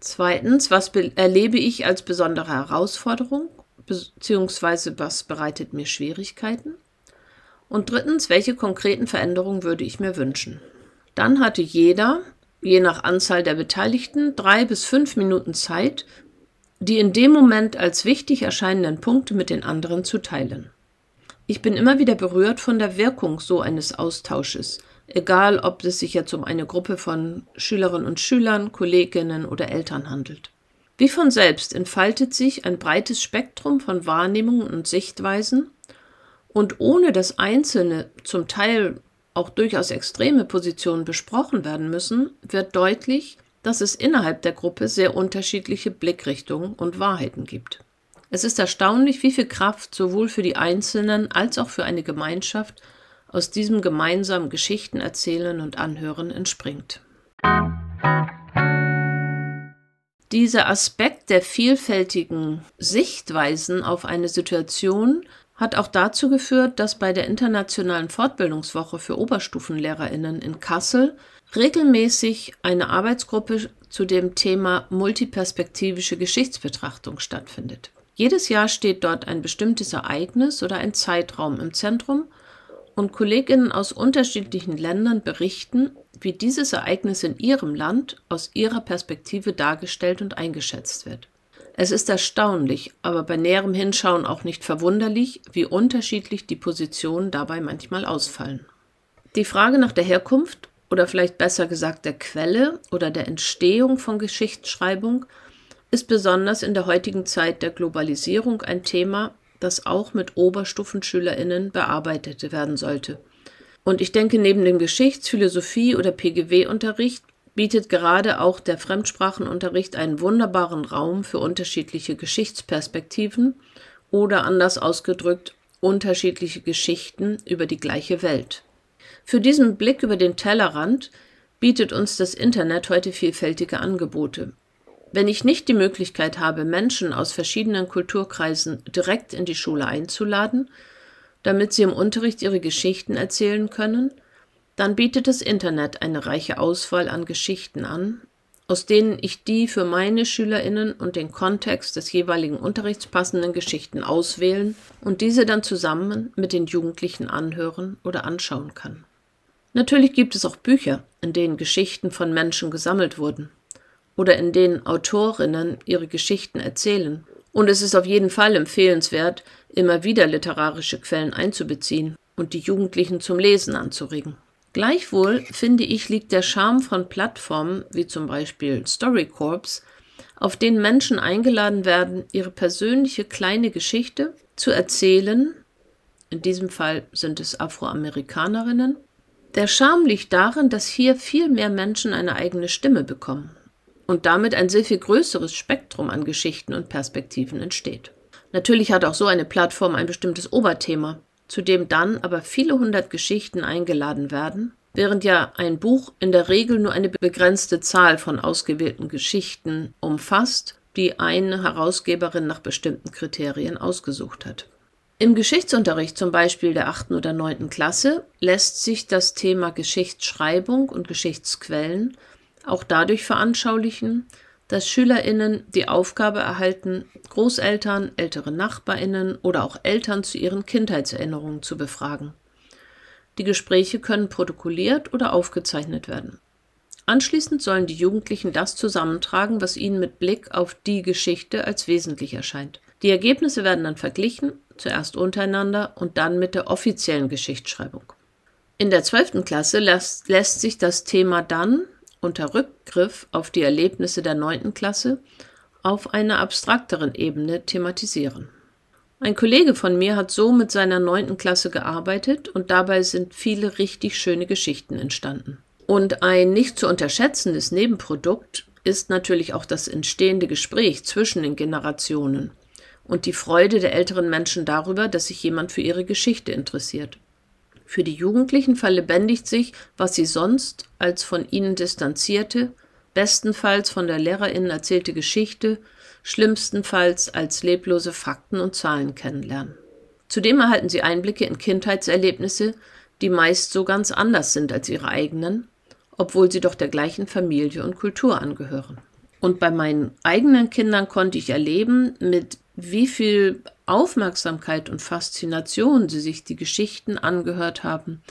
Zweitens, was erlebe ich als besondere Herausforderung, beziehungsweise was bereitet mir Schwierigkeiten? Und drittens, welche konkreten Veränderungen würde ich mir wünschen? Dann hatte jeder, je nach Anzahl der Beteiligten, drei bis fünf Minuten Zeit, die in dem Moment als wichtig erscheinenden Punkte mit den anderen zu teilen. Ich bin immer wieder berührt von der Wirkung so eines Austausches, egal ob es sich jetzt um eine Gruppe von Schülerinnen und Schülern, Kolleginnen oder Eltern handelt. Wie von selbst entfaltet sich ein breites Spektrum von Wahrnehmungen und Sichtweisen, und ohne dass einzelne, zum Teil auch durchaus extreme Positionen besprochen werden müssen, wird deutlich, dass es innerhalb der Gruppe sehr unterschiedliche Blickrichtungen und Wahrheiten gibt. Es ist erstaunlich, wie viel Kraft sowohl für die Einzelnen als auch für eine Gemeinschaft aus diesem gemeinsamen Geschichten erzählen und anhören entspringt. Dieser Aspekt der vielfältigen Sichtweisen auf eine Situation hat auch dazu geführt, dass bei der Internationalen Fortbildungswoche für Oberstufenlehrerinnen in Kassel regelmäßig eine Arbeitsgruppe zu dem Thema multiperspektivische Geschichtsbetrachtung stattfindet. Jedes Jahr steht dort ein bestimmtes Ereignis oder ein Zeitraum im Zentrum und Kolleginnen aus unterschiedlichen Ländern berichten, wie dieses Ereignis in ihrem Land aus ihrer Perspektive dargestellt und eingeschätzt wird. Es ist erstaunlich, aber bei näherem Hinschauen auch nicht verwunderlich, wie unterschiedlich die Positionen dabei manchmal ausfallen. Die Frage nach der Herkunft oder vielleicht besser gesagt der Quelle oder der Entstehung von Geschichtsschreibung ist besonders in der heutigen Zeit der Globalisierung ein Thema, das auch mit Oberstufenschülerinnen bearbeitet werden sollte. Und ich denke, neben dem Geschichts-, Philosophie- oder PGW-Unterricht bietet gerade auch der Fremdsprachenunterricht einen wunderbaren Raum für unterschiedliche Geschichtsperspektiven oder anders ausgedrückt unterschiedliche Geschichten über die gleiche Welt. Für diesen Blick über den Tellerrand bietet uns das Internet heute vielfältige Angebote. Wenn ich nicht die Möglichkeit habe, Menschen aus verschiedenen Kulturkreisen direkt in die Schule einzuladen, damit sie im Unterricht ihre Geschichten erzählen können, dann bietet das Internet eine reiche Auswahl an Geschichten an, aus denen ich die für meine Schülerinnen und den Kontext des jeweiligen Unterrichts passenden Geschichten auswählen und diese dann zusammen mit den Jugendlichen anhören oder anschauen kann. Natürlich gibt es auch Bücher, in denen Geschichten von Menschen gesammelt wurden oder in denen Autorinnen ihre Geschichten erzählen. Und es ist auf jeden Fall empfehlenswert, immer wieder literarische Quellen einzubeziehen und die Jugendlichen zum Lesen anzuregen. Gleichwohl finde ich, liegt der Charme von Plattformen wie zum Beispiel StoryCorps, auf denen Menschen eingeladen werden, ihre persönliche kleine Geschichte zu erzählen. In diesem Fall sind es Afroamerikanerinnen. Der Charme liegt darin, dass hier viel mehr Menschen eine eigene Stimme bekommen und damit ein sehr viel größeres Spektrum an Geschichten und Perspektiven entsteht. Natürlich hat auch so eine Plattform ein bestimmtes Oberthema, zu dem dann aber viele hundert Geschichten eingeladen werden, während ja ein Buch in der Regel nur eine begrenzte Zahl von ausgewählten Geschichten umfasst, die eine Herausgeberin nach bestimmten Kriterien ausgesucht hat. Im Geschichtsunterricht zum Beispiel der achten oder neunten Klasse lässt sich das Thema Geschichtsschreibung und Geschichtsquellen auch dadurch veranschaulichen, dass SchülerInnen die Aufgabe erhalten, Großeltern, ältere NachbarInnen oder auch Eltern zu ihren Kindheitserinnerungen zu befragen. Die Gespräche können protokolliert oder aufgezeichnet werden. Anschließend sollen die Jugendlichen das zusammentragen, was ihnen mit Blick auf die Geschichte als wesentlich erscheint. Die Ergebnisse werden dann verglichen, zuerst untereinander und dann mit der offiziellen Geschichtsschreibung. In der zwölften Klasse lässt, lässt sich das Thema dann unter Rückgriff auf die Erlebnisse der neunten Klasse auf einer abstrakteren Ebene thematisieren. Ein Kollege von mir hat so mit seiner neunten Klasse gearbeitet und dabei sind viele richtig schöne Geschichten entstanden. Und ein nicht zu unterschätzendes Nebenprodukt ist natürlich auch das entstehende Gespräch zwischen den Generationen und die Freude der älteren Menschen darüber, dass sich jemand für ihre Geschichte interessiert. Für die Jugendlichen verlebendigt sich, was sie sonst als von ihnen distanzierte, bestenfalls von der Lehrerin erzählte Geschichte, schlimmstenfalls als leblose Fakten und Zahlen kennenlernen. Zudem erhalten sie Einblicke in Kindheitserlebnisse, die meist so ganz anders sind als ihre eigenen, obwohl sie doch der gleichen Familie und Kultur angehören. Und bei meinen eigenen Kindern konnte ich erleben, mit wie viel Aufmerksamkeit und Faszination sie sich die Geschichten angehört haben,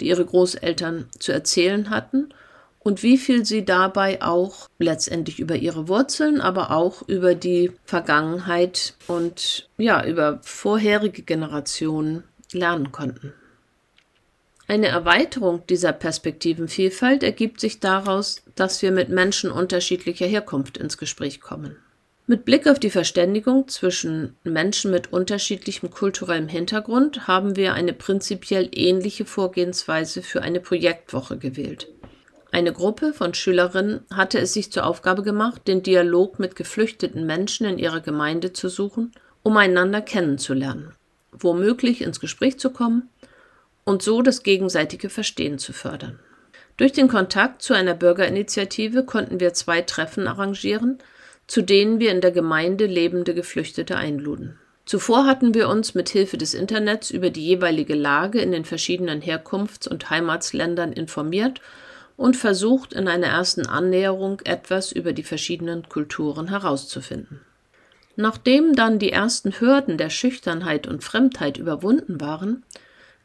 die ihre Großeltern zu erzählen hatten und wie viel sie dabei auch letztendlich über ihre Wurzeln, aber auch über die Vergangenheit und ja, über vorherige Generationen lernen konnten. Eine Erweiterung dieser Perspektivenvielfalt ergibt sich daraus, dass wir mit Menschen unterschiedlicher Herkunft ins Gespräch kommen. Mit Blick auf die Verständigung zwischen Menschen mit unterschiedlichem kulturellem Hintergrund haben wir eine prinzipiell ähnliche Vorgehensweise für eine Projektwoche gewählt. Eine Gruppe von Schülerinnen hatte es sich zur Aufgabe gemacht, den Dialog mit geflüchteten Menschen in ihrer Gemeinde zu suchen, um einander kennenzulernen, womöglich ins Gespräch zu kommen und so das gegenseitige Verstehen zu fördern. Durch den Kontakt zu einer Bürgerinitiative konnten wir zwei Treffen arrangieren, zu denen wir in der Gemeinde lebende Geflüchtete einluden. Zuvor hatten wir uns mit Hilfe des Internets über die jeweilige Lage in den verschiedenen Herkunfts- und Heimatsländern informiert und versucht, in einer ersten Annäherung etwas über die verschiedenen Kulturen herauszufinden. Nachdem dann die ersten Hürden der Schüchternheit und Fremdheit überwunden waren,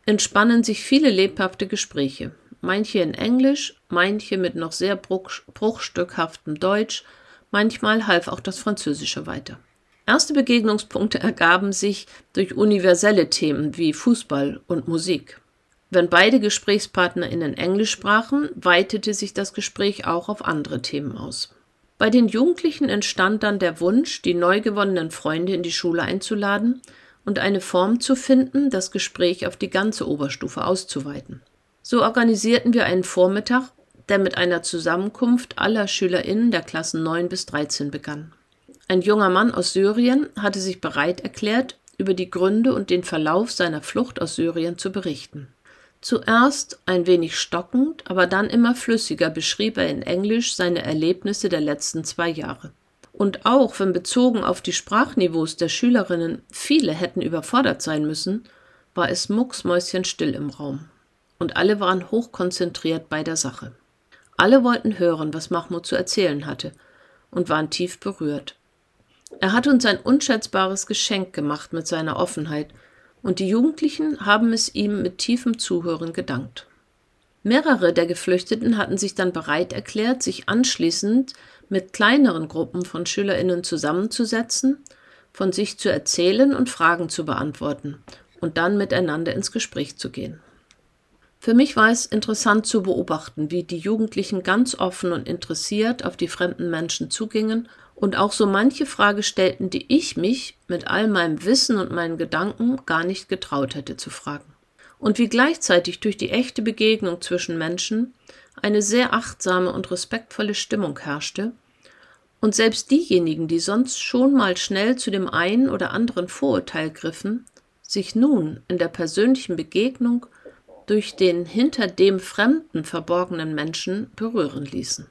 entspannen sich viele lebhafte Gespräche, manche in Englisch, manche mit noch sehr bruchstückhaftem Deutsch, manchmal half auch das Französische weiter. Erste Begegnungspunkte ergaben sich durch universelle Themen wie Fußball und Musik. Wenn beide GesprächspartnerInnen Englisch sprachen, weitete sich das Gespräch auch auf andere Themen aus. Bei den Jugendlichen entstand dann der Wunsch, die neu gewonnenen Freunde in die Schule einzuladen und eine Form zu finden, das Gespräch auf die ganze Oberstufe auszuweiten. So organisierten wir einen Vormittag, der mit einer Zusammenkunft aller SchülerInnen der Klassen 9 bis 13 begann. Ein junger Mann aus Syrien hatte sich bereit erklärt, über die Gründe und den Verlauf seiner Flucht aus Syrien zu berichten. Zuerst ein wenig stockend, aber dann immer flüssiger beschrieb er in Englisch seine Erlebnisse der letzten zwei Jahre. Und auch wenn bezogen auf die Sprachniveaus der Schülerinnen viele hätten überfordert sein müssen, war es mucksmäuschenstill im Raum. Und alle waren hochkonzentriert bei der Sache. Alle wollten hören, was Mahmoud zu erzählen hatte, und waren tief berührt. Er hat uns ein unschätzbares Geschenk gemacht mit seiner Offenheit, und die Jugendlichen haben es ihm mit tiefem Zuhören gedankt. Mehrere der Geflüchteten hatten sich dann bereit erklärt, sich anschließend mit kleineren Gruppen von Schülerinnen zusammenzusetzen, von sich zu erzählen und Fragen zu beantworten und dann miteinander ins Gespräch zu gehen. Für mich war es interessant zu beobachten, wie die Jugendlichen ganz offen und interessiert auf die fremden Menschen zugingen und auch so manche Frage stellten, die ich mich mit all meinem Wissen und meinen Gedanken gar nicht getraut hätte zu fragen. Und wie gleichzeitig durch die echte Begegnung zwischen Menschen eine sehr achtsame und respektvolle Stimmung herrschte, und selbst diejenigen, die sonst schon mal schnell zu dem einen oder anderen Vorurteil griffen, sich nun in der persönlichen Begegnung durch den hinter dem Fremden verborgenen Menschen berühren ließen.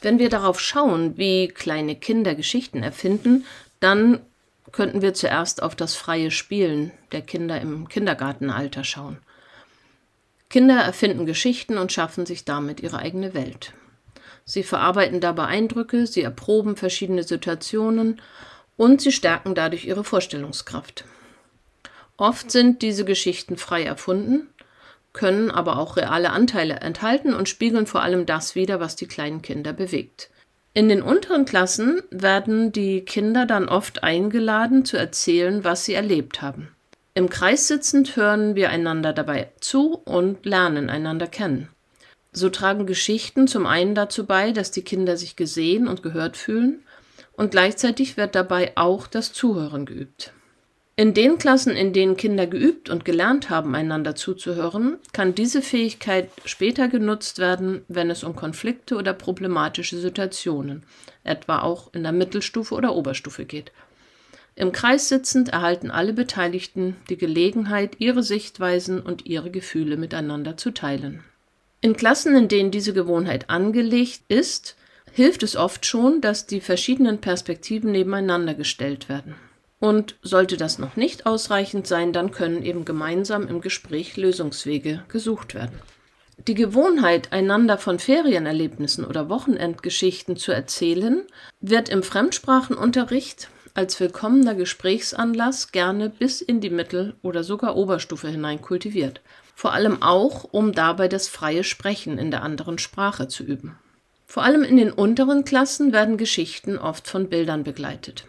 Wenn wir darauf schauen, wie kleine Kinder Geschichten erfinden, dann könnten wir zuerst auf das freie Spielen der Kinder im Kindergartenalter schauen. Kinder erfinden Geschichten und schaffen sich damit ihre eigene Welt. Sie verarbeiten dabei Eindrücke, sie erproben verschiedene Situationen und sie stärken dadurch ihre Vorstellungskraft. Oft sind diese Geschichten frei erfunden können aber auch reale Anteile enthalten und spiegeln vor allem das wider, was die kleinen Kinder bewegt. In den unteren Klassen werden die Kinder dann oft eingeladen zu erzählen, was sie erlebt haben. Im Kreis sitzend hören wir einander dabei zu und lernen einander kennen. So tragen Geschichten zum einen dazu bei, dass die Kinder sich gesehen und gehört fühlen und gleichzeitig wird dabei auch das Zuhören geübt. In den Klassen, in denen Kinder geübt und gelernt haben, einander zuzuhören, kann diese Fähigkeit später genutzt werden, wenn es um Konflikte oder problematische Situationen, etwa auch in der Mittelstufe oder Oberstufe geht. Im Kreis sitzend erhalten alle Beteiligten die Gelegenheit, ihre Sichtweisen und ihre Gefühle miteinander zu teilen. In Klassen, in denen diese Gewohnheit angelegt ist, hilft es oft schon, dass die verschiedenen Perspektiven nebeneinander gestellt werden. Und sollte das noch nicht ausreichend sein, dann können eben gemeinsam im Gespräch Lösungswege gesucht werden. Die Gewohnheit, einander von Ferienerlebnissen oder Wochenendgeschichten zu erzählen, wird im Fremdsprachenunterricht als willkommener Gesprächsanlass gerne bis in die Mittel- oder sogar Oberstufe hinein kultiviert. Vor allem auch, um dabei das freie Sprechen in der anderen Sprache zu üben. Vor allem in den unteren Klassen werden Geschichten oft von Bildern begleitet.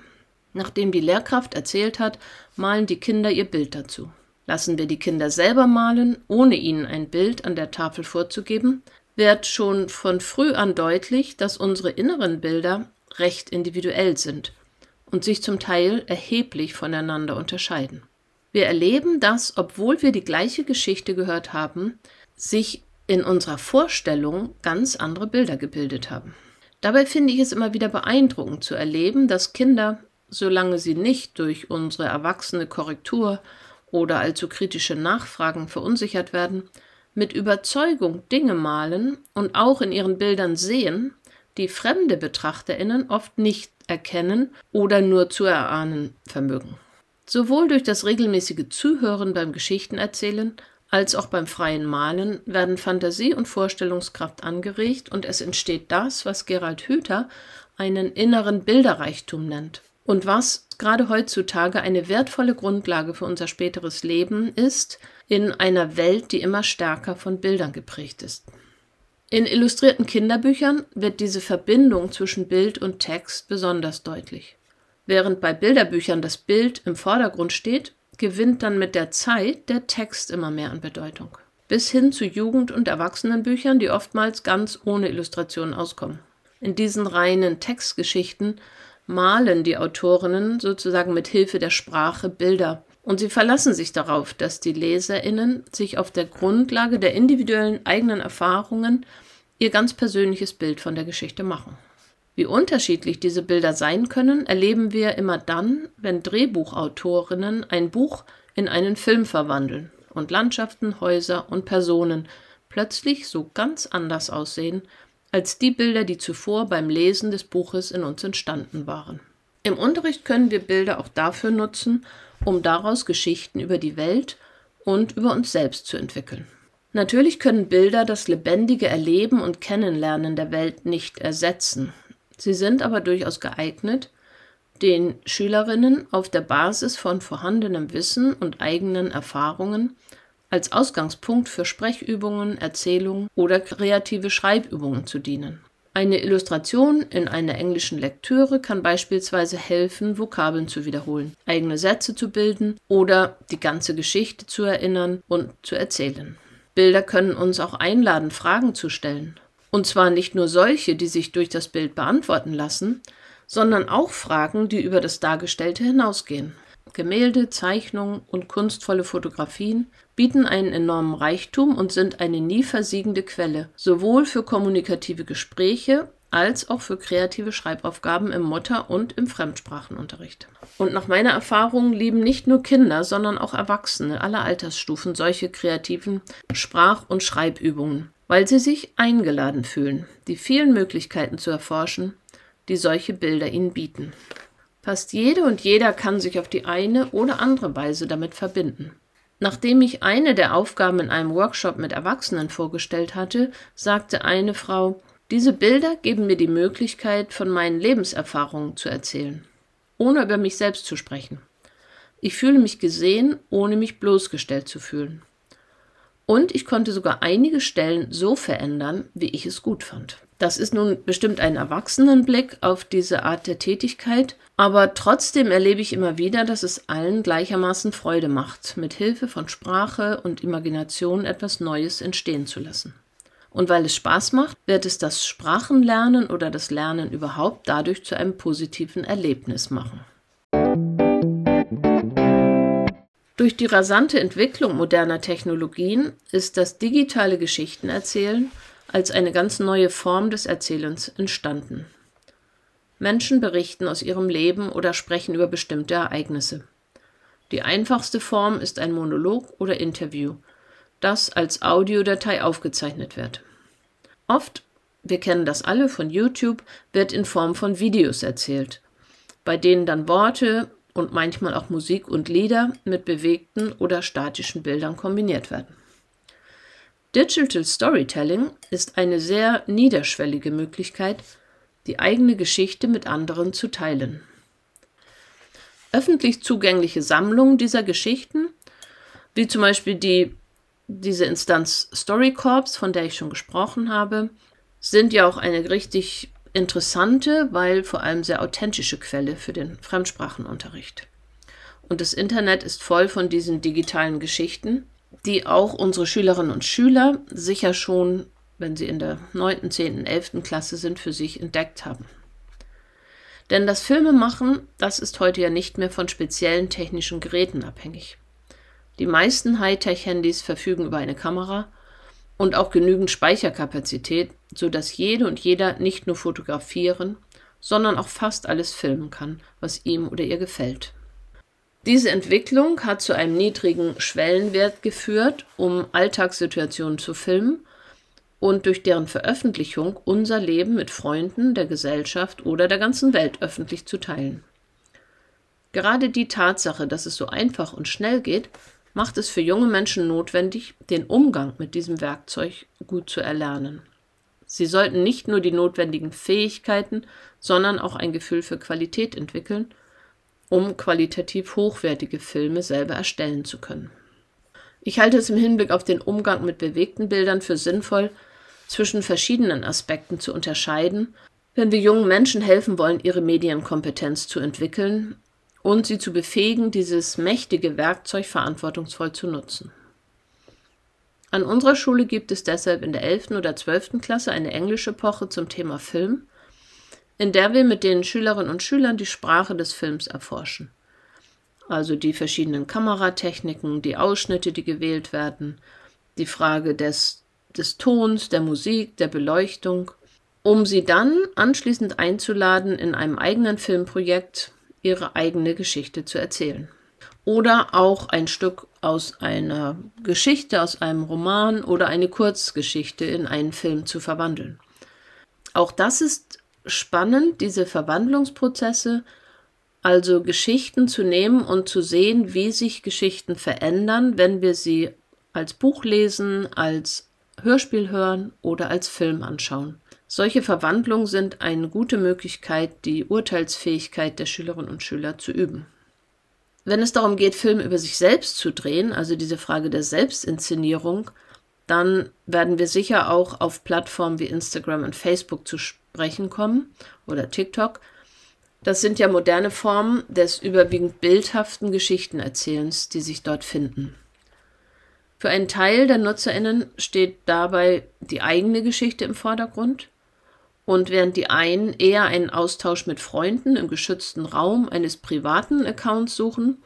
Nachdem die Lehrkraft erzählt hat, malen die Kinder ihr Bild dazu. Lassen wir die Kinder selber malen, ohne ihnen ein Bild an der Tafel vorzugeben, wird schon von früh an deutlich, dass unsere inneren Bilder recht individuell sind und sich zum Teil erheblich voneinander unterscheiden. Wir erleben, dass, obwohl wir die gleiche Geschichte gehört haben, sich in unserer Vorstellung ganz andere Bilder gebildet haben. Dabei finde ich es immer wieder beeindruckend zu erleben, dass Kinder solange sie nicht durch unsere erwachsene Korrektur oder allzu kritische Nachfragen verunsichert werden, mit Überzeugung Dinge malen und auch in ihren Bildern sehen, die fremde Betrachterinnen oft nicht erkennen oder nur zu erahnen vermögen. Sowohl durch das regelmäßige Zuhören beim Geschichtenerzählen als auch beim freien Malen werden Fantasie und Vorstellungskraft angeregt und es entsteht das, was Gerald Hüther einen inneren Bilderreichtum nennt und was gerade heutzutage eine wertvolle Grundlage für unser späteres Leben ist, in einer Welt, die immer stärker von Bildern geprägt ist. In illustrierten Kinderbüchern wird diese Verbindung zwischen Bild und Text besonders deutlich. Während bei Bilderbüchern das Bild im Vordergrund steht, gewinnt dann mit der Zeit der Text immer mehr an Bedeutung. Bis hin zu Jugend- und Erwachsenenbüchern, die oftmals ganz ohne Illustrationen auskommen. In diesen reinen Textgeschichten malen die Autorinnen sozusagen mit Hilfe der Sprache Bilder. Und sie verlassen sich darauf, dass die Leserinnen sich auf der Grundlage der individuellen eigenen Erfahrungen ihr ganz persönliches Bild von der Geschichte machen. Wie unterschiedlich diese Bilder sein können, erleben wir immer dann, wenn Drehbuchautorinnen ein Buch in einen Film verwandeln und Landschaften, Häuser und Personen plötzlich so ganz anders aussehen als die Bilder, die zuvor beim Lesen des Buches in uns entstanden waren. Im Unterricht können wir Bilder auch dafür nutzen, um daraus Geschichten über die Welt und über uns selbst zu entwickeln. Natürlich können Bilder das lebendige Erleben und Kennenlernen der Welt nicht ersetzen. Sie sind aber durchaus geeignet, den Schülerinnen auf der Basis von vorhandenem Wissen und eigenen Erfahrungen als Ausgangspunkt für Sprechübungen, Erzählungen oder kreative Schreibübungen zu dienen. Eine Illustration in einer englischen Lektüre kann beispielsweise helfen, Vokabeln zu wiederholen, eigene Sätze zu bilden oder die ganze Geschichte zu erinnern und zu erzählen. Bilder können uns auch einladen, Fragen zu stellen. Und zwar nicht nur solche, die sich durch das Bild beantworten lassen, sondern auch Fragen, die über das Dargestellte hinausgehen. Gemälde, Zeichnungen und kunstvolle Fotografien bieten einen enormen Reichtum und sind eine nie versiegende Quelle, sowohl für kommunikative Gespräche als auch für kreative Schreibaufgaben im Mutter- und im Fremdsprachenunterricht. Und nach meiner Erfahrung lieben nicht nur Kinder, sondern auch Erwachsene aller Altersstufen solche kreativen Sprach- und Schreibübungen, weil sie sich eingeladen fühlen, die vielen Möglichkeiten zu erforschen, die solche Bilder ihnen bieten. Fast jede und jeder kann sich auf die eine oder andere Weise damit verbinden. Nachdem ich eine der Aufgaben in einem Workshop mit Erwachsenen vorgestellt hatte, sagte eine Frau, diese Bilder geben mir die Möglichkeit, von meinen Lebenserfahrungen zu erzählen, ohne über mich selbst zu sprechen. Ich fühle mich gesehen, ohne mich bloßgestellt zu fühlen. Und ich konnte sogar einige Stellen so verändern, wie ich es gut fand. Das ist nun bestimmt ein Erwachsenenblick auf diese Art der Tätigkeit, aber trotzdem erlebe ich immer wieder, dass es allen gleichermaßen Freude macht, mit Hilfe von Sprache und Imagination etwas Neues entstehen zu lassen. Und weil es Spaß macht, wird es das Sprachenlernen oder das Lernen überhaupt dadurch zu einem positiven Erlebnis machen. Durch die rasante Entwicklung moderner Technologien ist das digitale Geschichtenerzählen als eine ganz neue Form des Erzählens entstanden. Menschen berichten aus ihrem Leben oder sprechen über bestimmte Ereignisse. Die einfachste Form ist ein Monolog oder Interview, das als Audiodatei aufgezeichnet wird. Oft, wir kennen das alle von YouTube, wird in Form von Videos erzählt, bei denen dann Worte und manchmal auch Musik und Lieder mit bewegten oder statischen Bildern kombiniert werden. Digital Storytelling ist eine sehr niederschwellige Möglichkeit, die eigene Geschichte mit anderen zu teilen. Öffentlich zugängliche Sammlungen dieser Geschichten, wie zum Beispiel die diese Instanz StoryCorps, von der ich schon gesprochen habe, sind ja auch eine richtig interessante, weil vor allem sehr authentische Quelle für den Fremdsprachenunterricht. Und das Internet ist voll von diesen digitalen Geschichten, die auch unsere Schülerinnen und Schüler sicher schon, wenn sie in der 9., 10., 11. Klasse sind, für sich entdeckt haben. Denn das Filmemachen, das ist heute ja nicht mehr von speziellen technischen Geräten abhängig. Die meisten Hightech-Handys verfügen über eine Kamera und auch genügend Speicherkapazität, sodass jede und jeder nicht nur fotografieren, sondern auch fast alles filmen kann, was ihm oder ihr gefällt. Diese Entwicklung hat zu einem niedrigen Schwellenwert geführt, um Alltagssituationen zu filmen und durch deren Veröffentlichung unser Leben mit Freunden, der Gesellschaft oder der ganzen Welt öffentlich zu teilen. Gerade die Tatsache, dass es so einfach und schnell geht, macht es für junge Menschen notwendig, den Umgang mit diesem Werkzeug gut zu erlernen. Sie sollten nicht nur die notwendigen Fähigkeiten, sondern auch ein Gefühl für Qualität entwickeln, um qualitativ hochwertige Filme selber erstellen zu können. Ich halte es im Hinblick auf den Umgang mit bewegten Bildern für sinnvoll, zwischen verschiedenen Aspekten zu unterscheiden, wenn wir jungen Menschen helfen wollen, ihre Medienkompetenz zu entwickeln und sie zu befähigen, dieses mächtige Werkzeug verantwortungsvoll zu nutzen. An unserer Schule gibt es deshalb in der 11. oder 12. Klasse eine englische Epoche zum Thema Film, in der wir mit den Schülerinnen und Schülern die Sprache des Films erforschen. Also die verschiedenen Kameratechniken, die Ausschnitte, die gewählt werden, die Frage des, des Tons, der Musik, der Beleuchtung, um sie dann anschließend einzuladen, in einem eigenen Filmprojekt ihre eigene Geschichte zu erzählen. Oder auch ein Stück aus einer Geschichte, aus einem Roman oder eine Kurzgeschichte in einen Film zu verwandeln. Auch das ist spannend, diese Verwandlungsprozesse, also Geschichten zu nehmen und zu sehen, wie sich Geschichten verändern, wenn wir sie als Buch lesen, als Hörspiel hören oder als Film anschauen. Solche Verwandlungen sind eine gute Möglichkeit, die Urteilsfähigkeit der Schülerinnen und Schüler zu üben. Wenn es darum geht, Filme über sich selbst zu drehen, also diese Frage der Selbstinszenierung, dann werden wir sicher auch auf Plattformen wie Instagram und Facebook zu sprechen kommen oder TikTok. Das sind ja moderne Formen des überwiegend bildhaften Geschichtenerzählens, die sich dort finden. Für einen Teil der Nutzerinnen steht dabei die eigene Geschichte im Vordergrund und während die einen eher einen Austausch mit Freunden im geschützten Raum eines privaten Accounts suchen,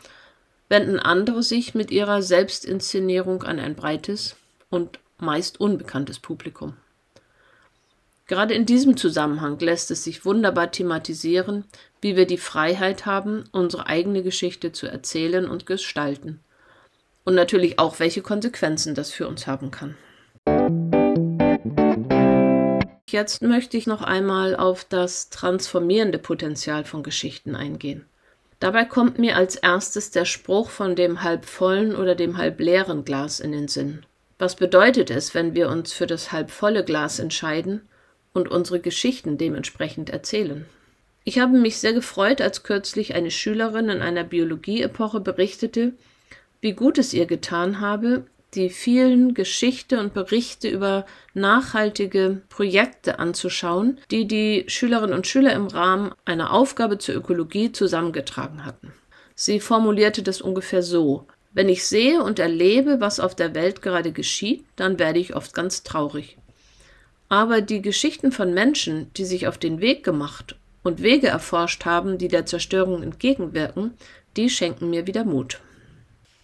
wenden andere sich mit ihrer Selbstinszenierung an ein breites und meist unbekanntes Publikum. Gerade in diesem Zusammenhang lässt es sich wunderbar thematisieren, wie wir die Freiheit haben, unsere eigene Geschichte zu erzählen und gestalten. Und natürlich auch, welche Konsequenzen das für uns haben kann. Jetzt möchte ich noch einmal auf das transformierende Potenzial von Geschichten eingehen. Dabei kommt mir als erstes der Spruch von dem halb vollen oder dem halb leeren Glas in den Sinn. Was bedeutet es, wenn wir uns für das halb volle Glas entscheiden und unsere Geschichten dementsprechend erzählen? Ich habe mich sehr gefreut, als kürzlich eine Schülerin in einer Biologie-Epoche berichtete, wie gut es ihr getan habe, die vielen Geschichte und Berichte über nachhaltige Projekte anzuschauen, die die Schülerinnen und Schüler im Rahmen einer Aufgabe zur Ökologie zusammengetragen hatten. Sie formulierte das ungefähr so Wenn ich sehe und erlebe, was auf der Welt gerade geschieht, dann werde ich oft ganz traurig. Aber die Geschichten von Menschen, die sich auf den Weg gemacht und Wege erforscht haben, die der Zerstörung entgegenwirken, die schenken mir wieder Mut.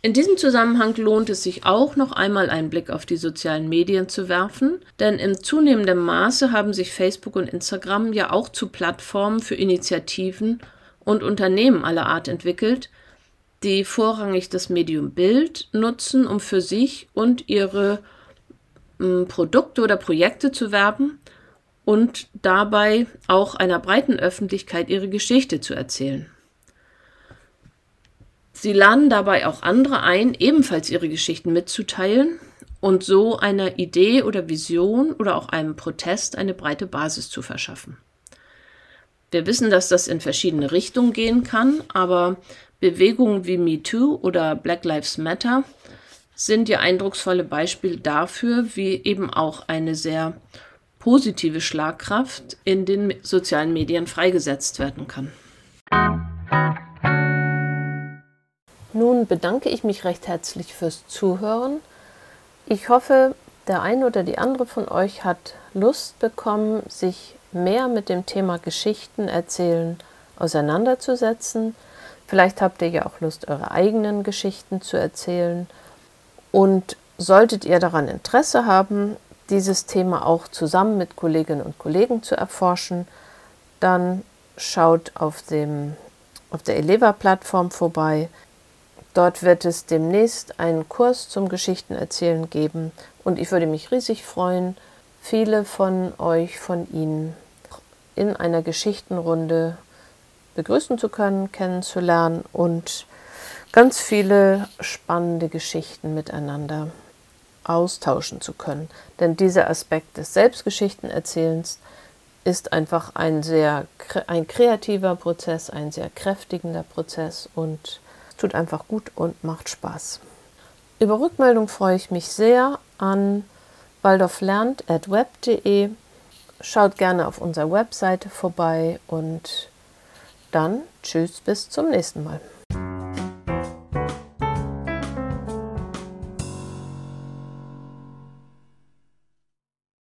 In diesem Zusammenhang lohnt es sich auch noch einmal einen Blick auf die sozialen Medien zu werfen, denn im zunehmenden Maße haben sich Facebook und Instagram ja auch zu Plattformen für Initiativen und Unternehmen aller Art entwickelt, die vorrangig das Medium Bild nutzen, um für sich und ihre Produkte oder Projekte zu werben und dabei auch einer breiten Öffentlichkeit ihre Geschichte zu erzählen. Sie laden dabei auch andere ein, ebenfalls ihre Geschichten mitzuteilen und so einer Idee oder Vision oder auch einem Protest eine breite Basis zu verschaffen. Wir wissen, dass das in verschiedene Richtungen gehen kann, aber Bewegungen wie MeToo oder Black Lives Matter sind ja eindrucksvolle Beispiele dafür, wie eben auch eine sehr positive Schlagkraft in den sozialen Medien freigesetzt werden kann. Nun bedanke ich mich recht herzlich fürs Zuhören. Ich hoffe, der eine oder die andere von euch hat Lust bekommen, sich mehr mit dem Thema Geschichten erzählen auseinanderzusetzen. Vielleicht habt ihr ja auch Lust, eure eigenen Geschichten zu erzählen. Und solltet ihr daran Interesse haben, dieses Thema auch zusammen mit Kolleginnen und Kollegen zu erforschen, dann schaut auf, dem, auf der Eleva-Plattform vorbei. Dort wird es demnächst einen Kurs zum Geschichtenerzählen geben und ich würde mich riesig freuen, viele von euch, von Ihnen in einer Geschichtenrunde begrüßen zu können, kennenzulernen und ganz viele spannende Geschichten miteinander austauschen zu können. Denn dieser Aspekt des Selbstgeschichtenerzählens ist einfach ein sehr ein kreativer Prozess, ein sehr kräftigender Prozess und tut einfach gut und macht Spaß. Über Rückmeldung freue ich mich sehr an waldorflernt.web.de. Schaut gerne auf unserer Webseite vorbei und dann tschüss bis zum nächsten Mal.